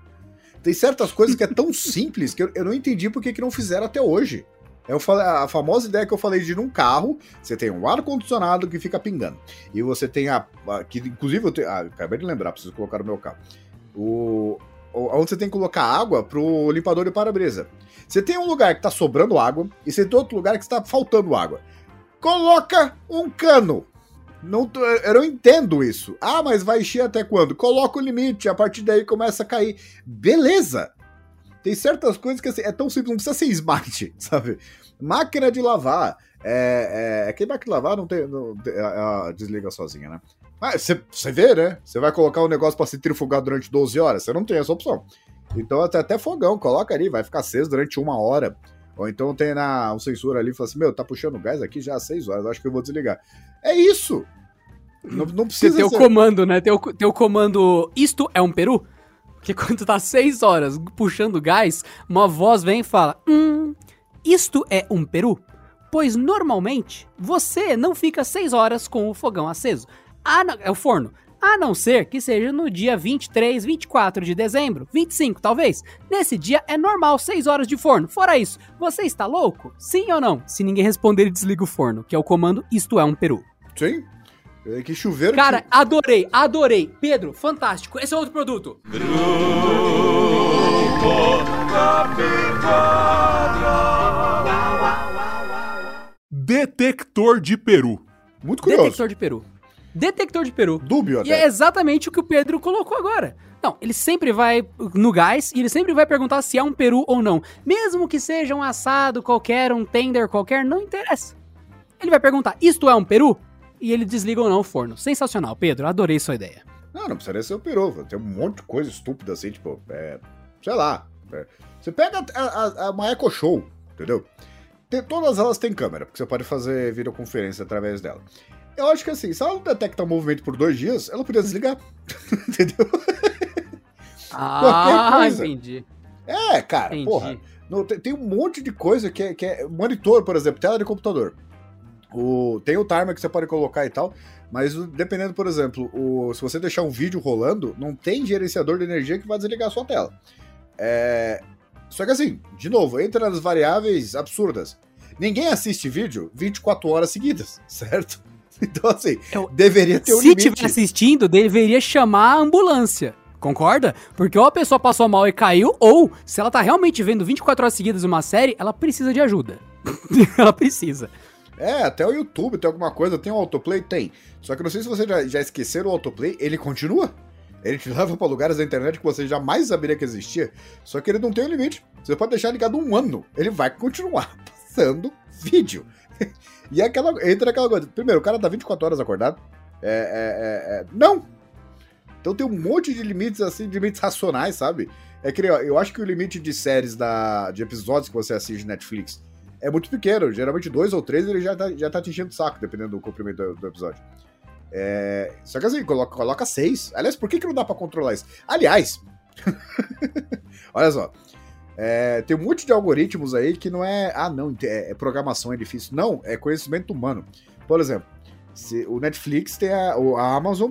Tem certas coisas que é tão simples que eu, eu não entendi por que, que não fizeram até hoje. Eu falei, a famosa ideia que eu falei de num carro, você tem um ar-condicionado que fica pingando. E você tem a. a- que inclusive eu tenho. Ah, acabei de lembrar, preciso colocar no meu carro. O. o- Onde você tem que colocar água pro limpador de para-brisa. Você tem um lugar que tá sobrando água e você tem outro lugar que está faltando água. Coloca um cano. Não, eu não entendo isso. Ah, mas vai encher até quando? Coloca o limite, a partir daí começa a cair. Beleza! Tem certas coisas que assim, é tão simples, não precisa ser smart, sabe? Máquina de lavar. É, é, é que máquina de lavar não tem. Não, ela desliga sozinha, né? Mas você- você vê, né? Você vai colocar um negócio pra centrifugar durante 12 horas, você não tem essa opção. Então até, até fogão, coloca ali, vai ficar aceso durante uma hora. Ou então tem na, um sensor ali e fala assim: Meu, tá puxando gás aqui já há 6 horas, acho que eu vou desligar. É isso! Não, não precisa tem o ser- comando, né? Tem o, tem o comando Isto é um peru? Que quando tá seis horas puxando gás, uma voz vem e fala: Hum, isto é um peru? Pois normalmente você não fica seis horas com o fogão aceso. Ah, não, é o forno. A não ser que seja no dia 23, 24 de dezembro, 25 talvez. Nesse dia é normal 6 horas de forno. Fora isso, você está louco? Sim ou não? Se ninguém responder, ele desliga o forno, que é o comando Isto é um peru. Sim. É que chuveiro. Cara, que- adorei, adorei. Pedro, fantástico. Esse é outro produto. Detector de peru. Muito curioso. Detector de peru. Detector de peru. Dúbio E até. é exatamente o que o Pedro colocou agora. Não, ele sempre vai no gás e ele sempre vai perguntar se é um peru ou não. Mesmo que seja um assado qualquer, um tender qualquer, não interessa. Ele vai perguntar, isto é um peru? E ele desliga ou não o forno. Sensacional, Pedro, adorei sua ideia. Não, não precisaria ser o peru. Tem um monte de coisa estúpida assim, tipo, é, sei lá. é, você pega a, a, a, uma Echo Show, entendeu? Tem- todas elas têm câmera, porque você pode fazer videoconferência através dela. Eu acho que assim, se ela não detecta um movimento por dois dias, ela podia desligar. entendeu? Ah, coisa. entendi. É, cara, Entendi. porra. No- tem, tem um monte de coisa que é, que é monitor, por exemplo, tela de computador. O, tem o timer que você pode colocar e tal, mas dependendo, por exemplo, o, se você deixar um vídeo rolando, não tem gerenciador de energia que vai desligar a sua tela. É, só que assim, de novo, entra nas variáveis absurdas. Ninguém assiste vídeo 24 horas seguidas, certo? Então, assim, Eu- deveria ter um Se limite. estiver assistindo, deveria chamar a ambulância. Concorda? Porque ou a pessoa passou mal e caiu, ou se ela tá realmente vendo 24 horas seguidas uma série, ela precisa de ajuda. ela precisa. É, até o YouTube tem alguma coisa, tem o autoplay? Tem. Só que não sei se vocês já, já esqueceram o autoplay, ele continua. Ele te leva pra lugares da internet que você jamais saberia que existia. Só que ele não tem um limite. Você pode deixar ligado um ano. Ele vai continuar passando vídeo. e é aquela, entra aquela coisa. Primeiro, o cara tá 24 horas acordado. É, é, é, é, não! Então tem um monte de limites, assim, de limites racionais, sabe? É que eu acho que o limite de séries, da, de episódios que você assiste Netflix é muito pequeno. Geralmente dois ou três ele já tá, já tá te enchendo o saco, dependendo do comprimento do, do episódio. É, só que assim, coloca, coloca seis. Aliás, por que, que não dá pra controlar isso? Aliás, olha só. É, tem um monte de algoritmos aí que não é. Ah, não, é, é, programação, é difícil. Não, é conhecimento humano. Por exemplo, se o Netflix tem a, a Amazon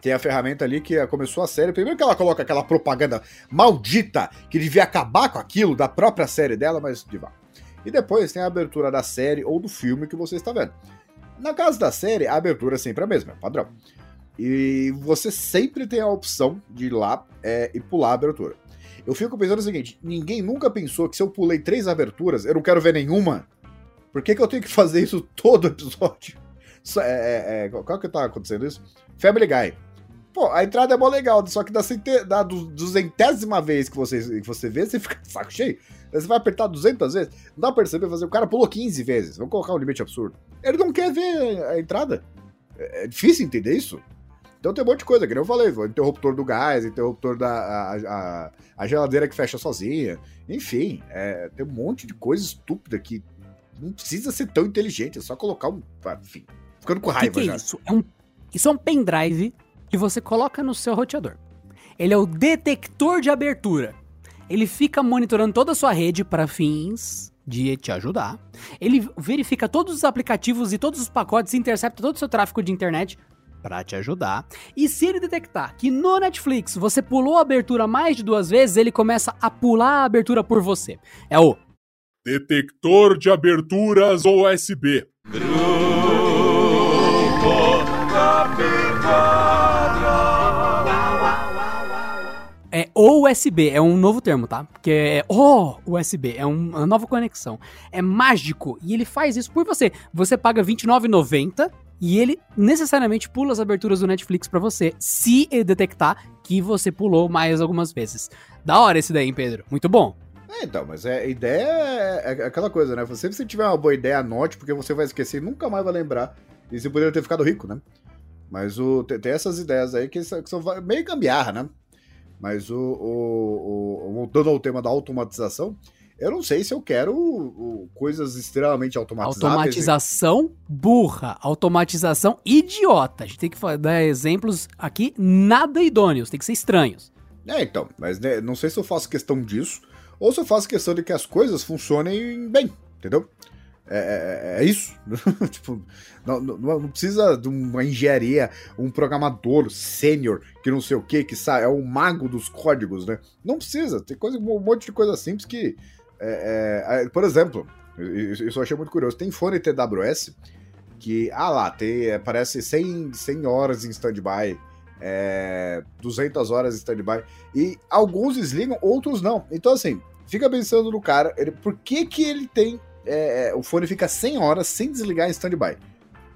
tem a ferramenta ali que começou a série. Primeiro que ela coloca aquela propaganda maldita que devia acabar com aquilo da própria série dela, mas de vá. E depois tem a abertura da série ou do filme que você está vendo. Na casa da série, a abertura é sempre a mesma, é padrão. E você sempre tem a opção de ir lá é, e pular a abertura. Eu fico pensando o seguinte: ninguém nunca pensou que se eu pulei três aberturas, eu não quero ver nenhuma. Por que, que eu tenho que fazer isso todo episódio? É, é, é, qual que tá acontecendo isso? Family Guy. Pô, a entrada é mó legal, só que da, da duzentésima vez que você, que você vê, você fica saco cheio. Você vai apertar 200 vezes, não dá pra perceber, fazer, o cara pulou 15 vezes, vamos colocar um limite absurdo. Ele não quer ver a entrada. É, é difícil entender isso. Então tem um monte de coisa, que nem eu falei, o interruptor do gás, interruptor da a, a, a geladeira que fecha sozinha, enfim, é, tem um monte de coisa estúpida que não precisa ser tão inteligente, é só colocar um. Enfim, ficando com raiva que que já. É isso? É um, isso é um pendrive que você coloca no seu roteador. Ele é o detector de abertura. Ele fica monitorando toda a sua rede para fins de te ajudar. Ele verifica todos os aplicativos e todos os pacotes, intercepta todo o seu tráfego de internet para te ajudar. E se ele detectar que no Netflix você pulou a abertura mais de duas vezes, ele começa a pular a abertura por você. É o Detector de aberturas USB. É USB, é um novo termo, tá? Porque é oh, USB, é um, uma nova conexão. É mágico e ele faz isso por você. Você paga R$29,90 e ele necessariamente pula as aberturas do Netflix para você, se detectar que você pulou mais algumas vezes. Da hora esse daí, hein, Pedro? Muito bom. É, então, mas é, a ideia é, é, aquela coisa, né? Você, se você tiver uma boa ideia, anote, porque você vai esquecer e nunca mais vai lembrar. E você poderia ter ficado rico, né? Mas o, tem, tem essas ideias aí que, que são meio gambiarra, né? Mas o, o, o, voltando ao tema da automatização, eu não sei se eu quero o, coisas extremamente automatizadas. Automatização burra, automatização idiota. A gente tem que dar exemplos aqui nada idôneos, tem que ser estranhos. É, então, mas né, não sei se eu faço questão disso, ou se eu faço questão de que as coisas funcionem bem, entendeu? É, é, é, é isso. tipo, não, não, não, precisa de uma engenharia, um programador sênior que não sei o que, que sabe, é o mago dos códigos, né? Não precisa. Tem coisa, um monte de coisa simples que. É, é, é por exemplo, isso eu achei muito curioso. Tem fone TWS que, ah lá, tem, parece 100, 100 horas em standby. É, 200 horas em standby. E alguns desligam, outros não. Então, assim, fica pensando no cara, ele, por que que ele tem é, é, o fone fica 100 horas sem desligar em standby.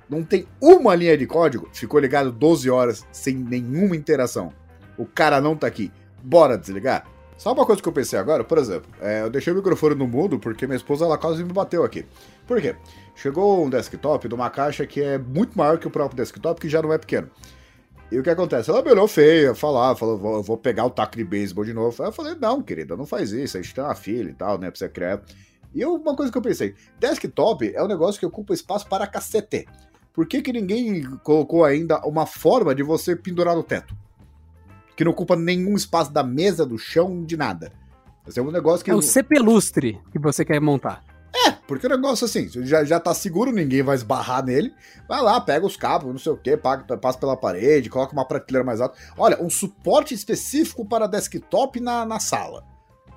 Não tem uma linha de código, ficou ligado 12 horas sem nenhuma interação. O cara não tá aqui. Bora desligar? Só uma coisa que eu pensei agora, por exemplo, é, eu deixei o microfone no mudo porque minha esposa ela quase me bateu aqui. Por quê? Chegou um desktop de uma caixa que é muito maior que o próprio desktop, que já não é pequeno. E o que acontece? Ela me olhou feia, falar, falou, vou, vou pegar o taco de beisebol de novo. Eu falei, não, querida, não faz isso, a gente tem uma filha e tal, né, pra você criar. E uma coisa que eu pensei, desktop é um negócio que ocupa espaço para cacete. Por que, que ninguém colocou ainda uma forma de você pendurar no teto? Que não ocupa nenhum espaço da mesa, do chão, de nada. Esse é um negócio que. É o cepelustre que você quer montar. É, porque o negócio assim, já, já tá seguro, ninguém vai esbarrar nele. Vai lá, pega os cabos, não sei o que, passa pela parede, coloca uma prateleira mais alta. Olha, um suporte específico para desktop na, na sala.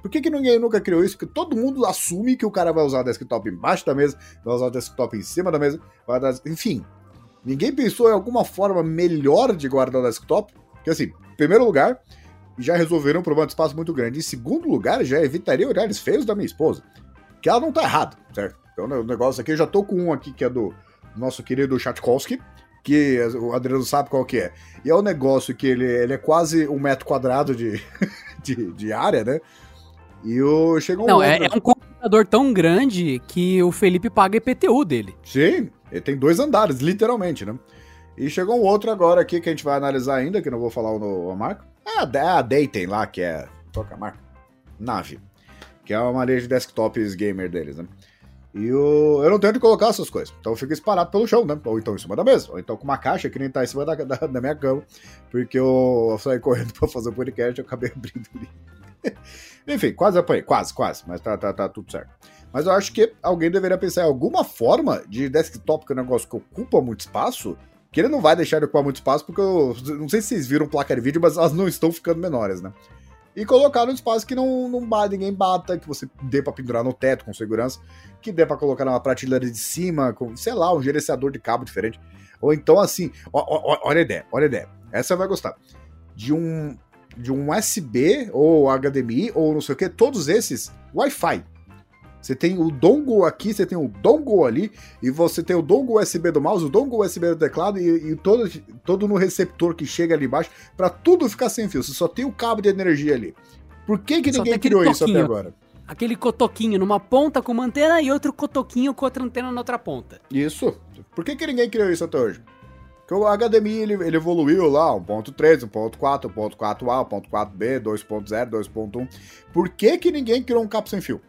Por que, que ninguém nunca criou isso? Porque todo mundo assume que o cara vai usar desktop embaixo da mesa, vai usar desktop em cima da mesa, vai dar... enfim. Ninguém pensou em alguma forma melhor de guardar o desktop? Porque assim, em primeiro lugar, já resolveram um problema de espaço muito grande. Em segundo lugar, já evitaria olhares feios da minha esposa. Que ela não tá errada, certo? Então o negócio aqui, eu já tô com um aqui que é do nosso querido Chatkowski, que o Adriano sabe qual que é. E é um negócio que ele, ele é quase um metro quadrado de, de, de área, né? E o chegou um Não, é, é, um computador tão grande que o Felipe paga IPTU dele. Sim, ele tem dois andares, literalmente, né? E chegou um outro agora aqui que a gente vai analisar ainda, que não vou falar o, a marca. É a, é a Dayton lá, que é. É a marca? Nave. Que é uma linha de desktops gamer deles, né? E o, eu não tenho onde colocar essas coisas. Então fica espalhado pelo chão, né? Ou então em cima da mesa. Ou então com uma caixa que nem tá em cima da, da, da minha cama. Porque eu, eu saí correndo pra fazer o podcast e acabei abrindo ali. Enfim, quase apanhei. Quase, quase. Mas tá, tá, tá tudo certo. Mas eu acho que alguém deveria pensar em alguma forma de desktop, que é um negócio que ocupa muito espaço, que ele não vai deixar de ocupar muito espaço, porque eu não sei se vocês viram placa de vídeo, mas elas não estão ficando menores, né? E colocar no espaço que não, não ninguém bata, que você dê pra pendurar no teto com segurança, que dê pra colocar numa prateleira de cima, com, sei lá, um gerenciador de cabo diferente. Ou então assim, ó, ó, olha a ideia, olha a ideia. Essa vai gostar. De um, de um USB ou HDMI ou não sei o que, todos esses Wi-Fi. Você tem o dongle aqui, você tem o dongle ali, e você tem o dongle USB do mouse, o dongle USB do teclado e, e todo, todo no receptor que chega ali embaixo, para tudo ficar sem fio. Você só tem o cabo de energia ali. Por que, que ninguém criou isso até agora? Aquele cotoquinho numa ponta com uma antena e outro cotoquinho com outra antena na outra ponta. Isso. Por que, que ninguém criou isso até hoje? Porque o HDMI ele, ele evoluiu lá, 1.3, 1.4, 1.4A, 1.4B, 2.0, 2.1. Por que, que ninguém criou um cabo sem fio?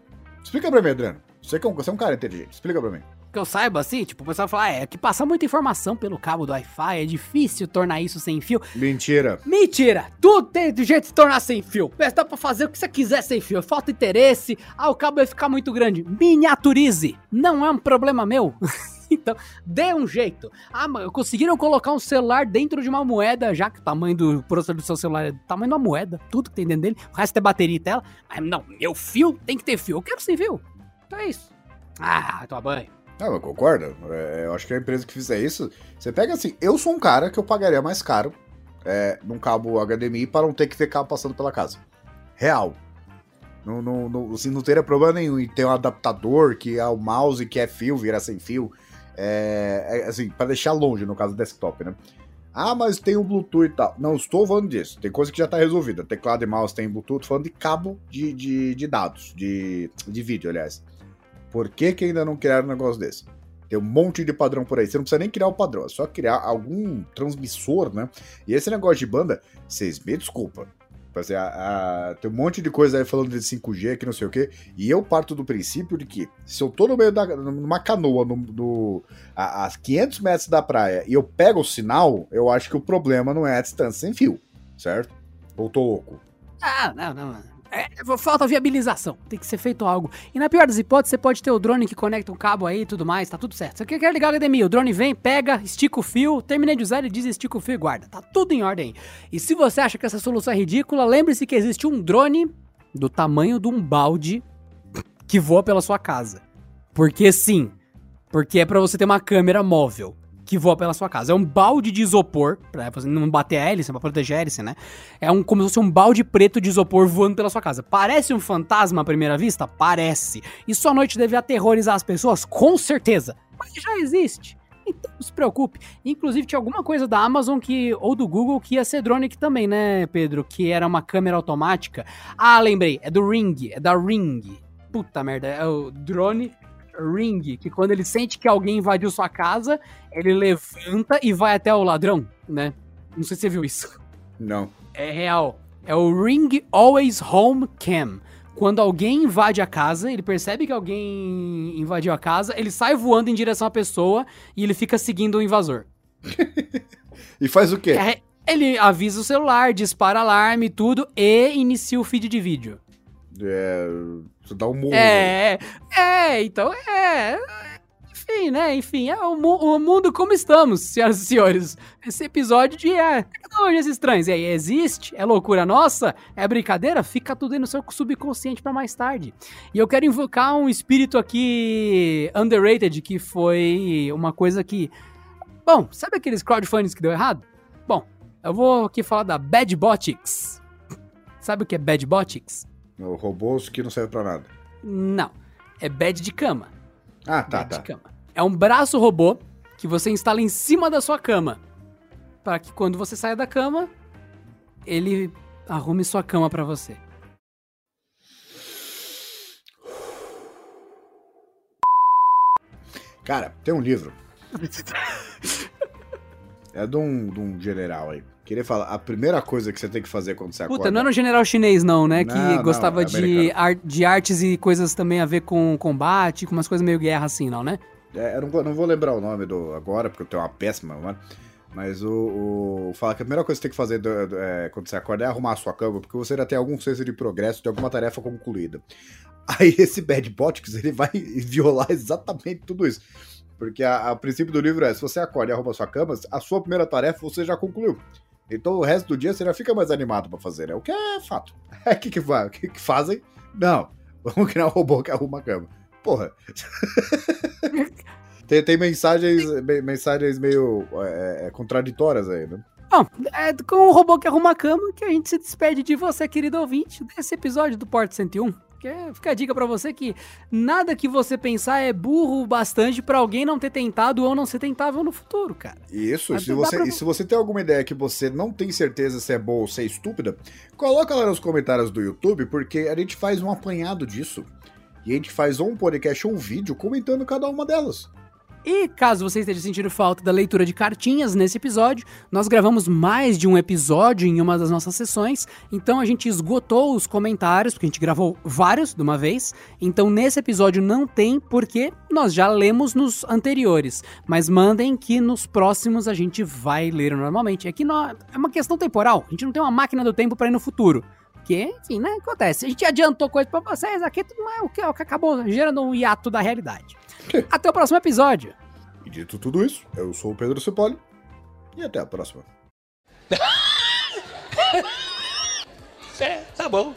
Explica pra mim, Adriano. Você, que é você é um cara inteligente, explica pra mim. Que eu saiba assim, tipo, o pessoal fala, ah, é que passa muita informação pelo cabo do Wi-Fi, é difícil tornar isso sem fio. Mentira. Mentira! Tudo tem de jeito de tornar sem fio. Mas dá pra fazer o que você quiser sem fio. Falta interesse, ah, o cabo vai ficar muito grande. Miniaturize! Não é um problema meu. então, dê um jeito. Ah, mas conseguiram colocar um celular dentro de uma moeda, já que o tamanho do processador do seu celular é o tamanho de uma moeda, tudo que tem dentro dele, o resto é bateria e tela. Mas não, meu fio tem que ter fio. Eu quero sem fio. Então é isso. Ah, toma banho. Não, eu concordo. É, eu acho que a empresa que fizer isso, você pega assim, eu sou um cara que eu pagaria mais caro é, num cabo HDMI para não ter que ter cabo passando pela casa. Real. Não, não, não, assim, não teria problema nenhum em ter um adaptador que é o mouse que é fio, vira sem fio. É, é assim, para deixar longe, no caso desktop, né? Ah, mas tem o Bluetooth e tal. Não estou falando disso. Tem coisa que já está resolvida. Teclado e mouse tem Bluetooth, falando de cabo de, de, de dados, de, de vídeo, aliás. Por que, que ainda não criaram um negócio desse? Tem um monte de padrão por aí. Você não precisa nem criar o padrão, é só criar algum transmissor, né? E esse negócio de banda, vocês me desculpa. Fazer a, a, tem um monte de coisa aí falando de 5G, que não sei o quê. E eu parto do princípio de que se eu tô no meio da numa canoa, no, no, a, a 500 metros da praia, e eu pego o sinal, eu acho que o problema não é a distância sem fio, certo? Ou tô louco? Ah, não, não. É, falta viabilização, tem que ser feito algo. E na pior das hipóteses, você pode ter o drone que conecta um cabo aí e tudo mais, tá tudo certo. Você quer ligar o HDMI, o drone vem, pega, estica o fio, terminei de usar, ele diz estica o fio e guarda. Tá tudo em ordem. E se você acha que essa solução é ridícula, lembre-se que existe um drone do tamanho de um balde que voa pela sua casa. Porque sim, porque é para você ter uma câmera móvel que voa pela sua casa. É um balde de isopor, pra você não bater a hélice, pra proteger a hélice, né? É um, como se fosse um balde preto de isopor voando pela sua casa. Parece um fantasma à primeira vista? Parece. E sua noite deve aterrorizar as pessoas? Com certeza. Mas já existe. Então não se preocupe. Inclusive tinha alguma coisa da Amazon que ou do Google que ia ser drone também, né, Pedro? Que era uma câmera automática. Ah, lembrei. É do Ring. É da Ring. Puta merda. É o drone Ring, que quando ele sente que alguém invadiu sua casa, ele levanta e vai até o ladrão, né? Não sei se você viu isso. Não. É real. É o Ring Always Home Cam. Quando alguém invade a casa, ele percebe que alguém invadiu a casa, ele sai voando em direção à pessoa e ele fica seguindo o invasor. e faz o quê? É, ele avisa o celular, dispara alarme e tudo e inicia o feed de vídeo. É. Você dá um murro. É, é, então é. Enfim, né? Enfim, é o, o, mundo como estamos, senhoras e senhores. Esse episódio de é, tecnologias estranhas. E aí, existe? É loucura nossa? É brincadeira? Fica tudo aí no seu subconsciente para mais tarde. E eu quero invocar um espírito aqui underrated, que foi uma coisa que. Bom, sabe aqueles crowdfundings que deu errado? Bom, eu vou aqui falar da Bad Botics. Sabe o que é Bad Botics? Robôs que não servem pra nada. Não. É bed de cama. Ah, tá, bed tá. De cama. É um braço robô que você instala em cima da sua cama. Para que quando você saia da cama, ele arrume sua cama para você. Cara, tem um livro. É de um, de um general aí. Queria falar, a primeira coisa que você tem que fazer quando você acorda... Puta, não era um general chinês não, né? Não, que não, gostava é de, ar- de artes e coisas também a ver com combate, com umas coisas meio guerra assim, não, né? É, eu não vou, não vou lembrar o nome do agora, porque eu tenho uma péssima memória. Mas o, o. Fala que a primeira coisa que você tem que fazer do- do- é, quando você acorda é arrumar a sua cama, porque você ainda tem algum senso de progresso, de alguma tarefa concluída. Aí esse Bad Botics, ele vai violar exatamente tudo isso. Porque a, a princípio do livro é: se você acorda e arruma a sua cama, a sua primeira tarefa você já concluiu. Então o resto do dia você já fica mais animado pra fazer, né? O que é fato. É o que, que, o que, que fazem? Não. Vamos criar um robô que arruma a cama. Porra. tem, tem mensagens, me- mensagens meio é, é, contraditórias aí, né? Bom, é com o robô que arruma a cama que a gente se despede de você, querido ouvinte, desse episódio do Porto 101. Que é- fica a dica pra você que nada que você pensar é burro o bastante pra alguém não ter tentado ou não ser tentável no futuro, cara. Isso, Mas se você, pra- e se você tem alguma ideia que você não tem certeza se é boa ou se é estúpida, coloca lá nos comentários do YouTube, porque a gente faz um apanhado disso. E a gente faz ou um podcast ou um vídeo comentando cada uma delas. E caso você esteja sentindo falta da leitura de cartinhas nesse episódio, nós gravamos mais de um episódio em uma das nossas sessões, então a gente esgotou os comentários, porque a gente gravou vários de uma vez. Então nesse episódio não tem, porque nós já lemos nos anteriores. Mas mandem que nos próximos a gente vai ler normalmente. É que é uma questão temporal, a gente não tem uma máquina do tempo para ir no futuro. Porque, enfim, né? Acontece. A gente adiantou coisa pra vocês, aqui tudo é o que, é o que acabou gerando um hiato da realidade. Até o próximo episódio. E dito tudo isso, eu sou o Pedro Cipoli. E até a próxima. É, tá bom.